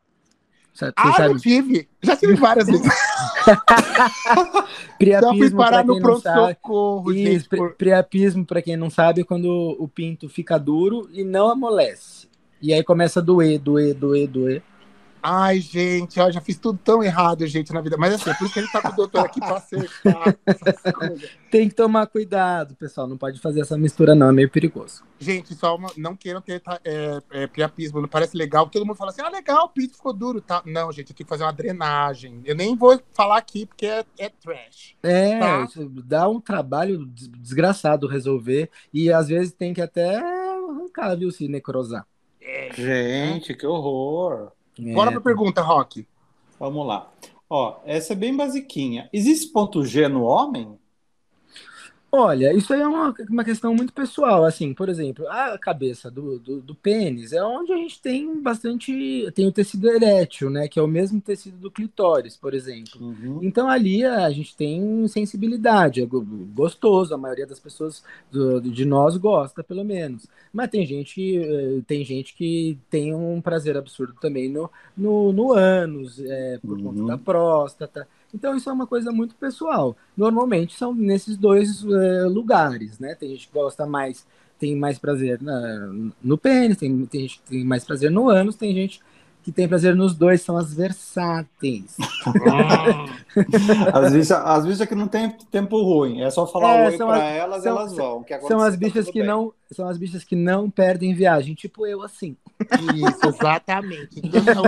Sabe- Ah, sabe? eu tive. Já tive várias vezes. Já fui Priapismo, parar pra no pronto-socorro, gente. por- priapismo, para quem não sabe, é quando o pinto fica duro e não amolece. E aí começa a doer, doer, doer, doer. Ai, gente, ó, já fiz tudo tão errado, gente, na vida. Mas assim, é por isso que ele tá com o doutor aqui pra acertar. Tem que tomar cuidado, pessoal. Não pode fazer essa mistura, não. É meio perigoso. Gente, só uma, não queiram ter tá, é, é, priapismo, não parece legal. Todo mundo fala assim, ah, legal, o pinto ficou duro, tá? Não, gente, tem que fazer uma drenagem. Eu nem vou falar aqui porque é, é trash. É, Tá. dá um trabalho des- desgraçado resolver. E às vezes tem que até arrancar, viu, se necrosar. Gente, que horror. É. Bora pra pergunta, Rock. Vamos lá. Ó, essa é bem basiquinha. Existe ponto G no homem? Olha, isso aí é uma, uma questão muito pessoal, assim, por exemplo, a cabeça do, do, do pênis é onde a gente tem bastante, tem o tecido erétil, né, que é o mesmo tecido do clitóris, por exemplo. Uhum. Então ali a gente tem sensibilidade, é go- gostoso, a maioria das pessoas do- de nós gosta, pelo menos. Mas tem gente, eh, tem gente que tem um prazer absurdo também no, no, no ânus, é, por conta Uhum. da próstata. Então isso é uma coisa muito pessoal. Normalmente são nesses dois eh, lugares, né? Tem gente que gosta mais, tem mais prazer na- no pênis, tem, tem gente que tem mais prazer no ânus, tem gente que tem prazer nos dois, são as versáteis. As bichas, as bichas que não tem tempo ruim. É só falar É, oi pra as- elas, são- elas vão. São as tá bichas tudo que bem. não, são as bichas que não perdem viagem, tipo eu assim. Isso, exatamente. Então,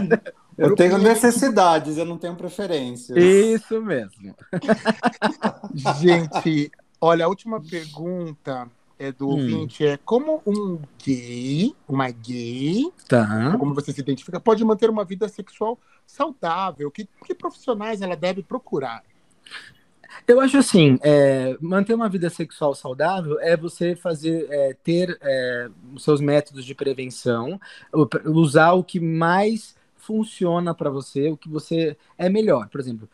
Eu tenho necessidades, eu não tenho preferências. Isso mesmo. gente, olha, a última pergunta é do Hum. ouvinte é como um gay, uma gay, Tá. como você se identifica, pode manter uma vida sexual saudável? Que, que profissionais ela deve procurar? Eu acho assim, é, manter uma vida sexual saudável é você fazer, é, ter é, os seus métodos de prevenção, usar o que mais funciona para você, o que você é melhor. Por exemplo,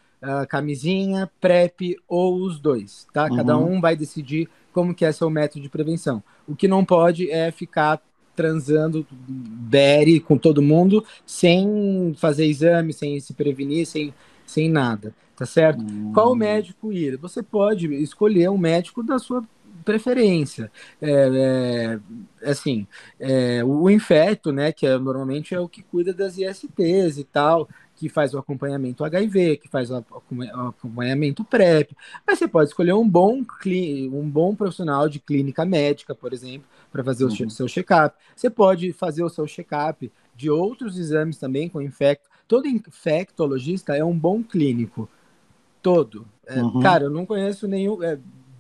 camisinha, PrEP ou os dois, tá? Cada Uhum. um vai decidir como que é seu método de prevenção. O que não pode é ficar transando bere com todo mundo sem fazer exame, sem se prevenir, sem, sem nada, tá certo? Hum. Qual médico ir? Você pode escolher um médico da sua preferência. É, é, assim, é, o infecto, né, que é, normalmente é o que cuida das ISTs e tal, que faz o acompanhamento HIV, que faz o acompanha- o acompanhamento PrEP. Mas você pode escolher um bom, um bom profissional de clínica médica, por exemplo, para fazer o Uhum. che- seu check-up. Você pode fazer o seu check-up de outros exames também com infecto. Todo infectologista é um bom clínico. Todo. É, Uhum. Cara, eu não conheço nenhum. é,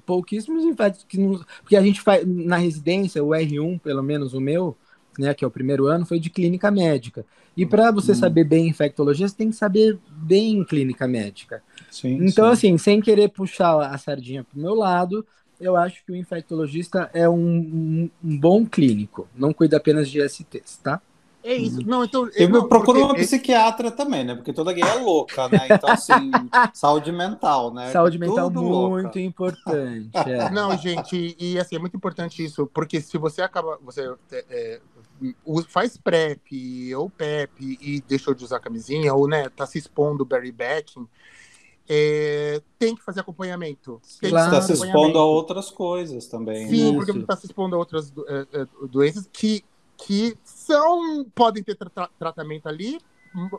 pouquíssimos infectos que não. Porque a gente faz na residência, o R1, pelo menos o meu, né, que é o primeiro ano, foi de clínica médica. E para você Uhum. saber bem infectologia, você tem que saber bem clínica médica. Sim, Então, sim. assim, sem querer puxar a sardinha pro meu lado, eu acho que o infectologista é um, um- um bom clínico. Não cuida apenas de STs, tá? É isso. Não, então. Eu não, procuro porque uma psiquiatra também, né? Porque toda gay é louca, né? Então, assim, saúde mental, né? Saúde mental Tudo muito louca. importante. é. Não, gente, e assim, é muito importante isso, porque se você acaba, você é, é, faz PrEP ou PEP e deixou de usar camisinha, ou né, tá se expondo Barry Backing, é, tem que fazer acompanhamento. Tem Claro. Está se expondo a outras coisas também. Sim, né? porque está se expondo a outras do- é, é, doenças que, que são, podem ter tra- tra- tratamento ali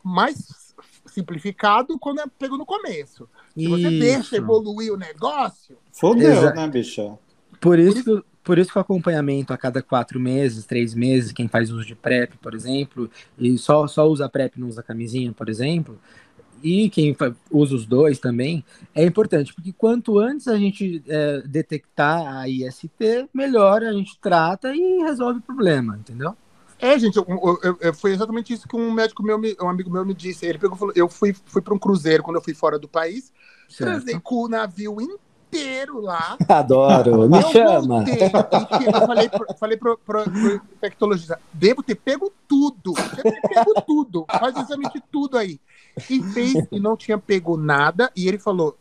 mais simplificado quando é pego no começo. Se você Isso. deixa evoluir o negócio, Fodeu, Exato. né, bicha? Por isso, que- por isso que o acompanhamento a cada quatro meses, três meses, quem faz uso de PrEP, por exemplo, e só, só usa PrEP e não usa camisinha, por exemplo, e quem usa os dois também, é importante, porque quanto antes a gente é, detectar a IST, melhor a gente trata e resolve o problema, entendeu? É, gente, eu, eu- eu- foi exatamente isso que um médico meu, me- um amigo meu me disse. Ele pegou falou: eu fui, fui para um cruzeiro quando eu fui fora do país, Certo. com o navio inteiro lá. Adoro, me eu chama. voltei, eu falei, falei pro, pro, pro infectologista: devo ter pego tudo, devo ter pego tudo, faz exame de tudo aí. E fez e não tinha pego nada, e ele falou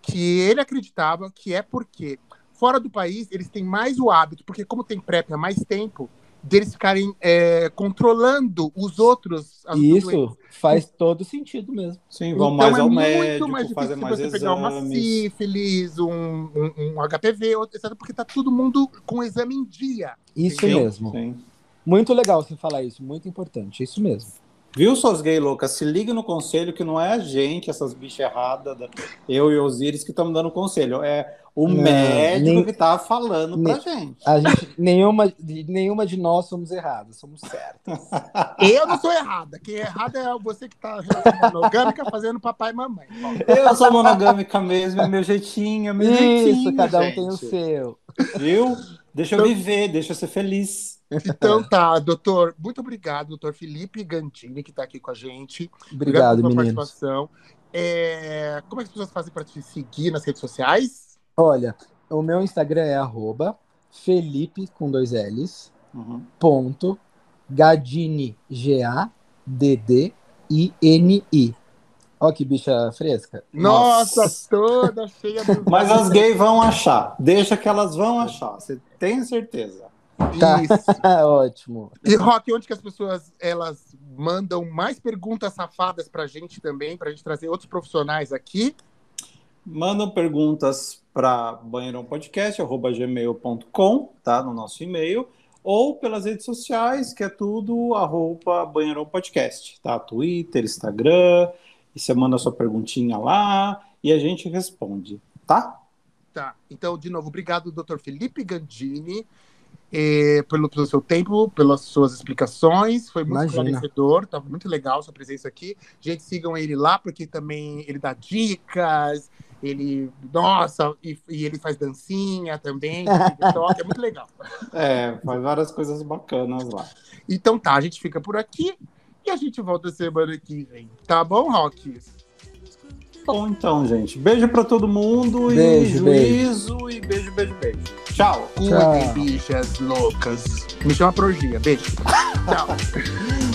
que ele acreditava que é porque fora do país eles têm mais o hábito, porque como tem PrEP há mais tempo, deles ficarem é, controlando os outros. as outras doenças. Isso faz todo sentido mesmo. Sim, vão Então mais é ao muito médico, mais fazer difícil mais você pegar uma exames. sífilis, um, um, um HPV, etc., porque tá todo mundo com exame em dia. Isso Sim, mesmo. sim. Muito legal você falar isso, muito importante, isso mesmo. Viu, suas gay loucas? Se liga no conselho que não é a gente, essas bichas erradas, da- eu e Osiris, que estamos dando conselho. É o Não, médico nem- que tá falando pra nem- gente. A gente, nenhuma, de- nenhuma de nós somos erradas, somos certas. Eu não sou errada. Quem é errada é você que tá monogâmica fazendo papai e mamãe. Eu sou monogâmica mesmo, é meu jeitinho, é meu jeitinho. Isso, cada um tem o seu. Viu? Deixa eu viver, deixa eu ser feliz. Então tá, doutor. Muito obrigado, doutor Felipe Gantini, que tá aqui com a gente. Obrigado, pela meninos. participação. é, como é que as pessoas fazem para te seguir nas redes sociais? Olha, o meu Instagram é arroba Felipe com dois L's, Uhum. ponto, Gadini, G-A-D-D-I-N-I. Ó que bicha fresca. Nossa, Nossa. toda cheia de. Mas as gays vão achar. Deixa que elas vão achar. Você tem certeza. Tá. Isso. Ótimo. E Rock, onde que as pessoas elas mandam mais perguntas safadas pra gente também, pra gente trazer outros profissionais aqui? Mandam perguntas para banheirãopodcast.gmail.com, tá? No nosso e-mail. Ou pelas redes sociais, que é tudo arroba Banheirão Podcast, tá? Twitter, Instagram. E você manda sua perguntinha lá e a gente responde, tá? Tá. Então, de novo, obrigado, Dr. Felipe Gandini, eh, pelo, pelo seu tempo, pelas suas explicações. Foi muito Imagina. esclarecedor, estava muito legal sua presença aqui. Gente, sigam ele lá, porque também ele dá dicas, ele. Nossa, e, e ele faz dancinha também, TikTok, é muito legal. É, faz várias coisas bacanas lá. Então tá, a gente fica por aqui e a gente volta semana que vem. Tá bom, Rock? Bom, então, gente. Beijo para todo mundo Beijo, e juízo e beijo, beijo, beijo. Tchau. Cuidem, bichas loucas. Me chama Progia. Beijo. Tchau.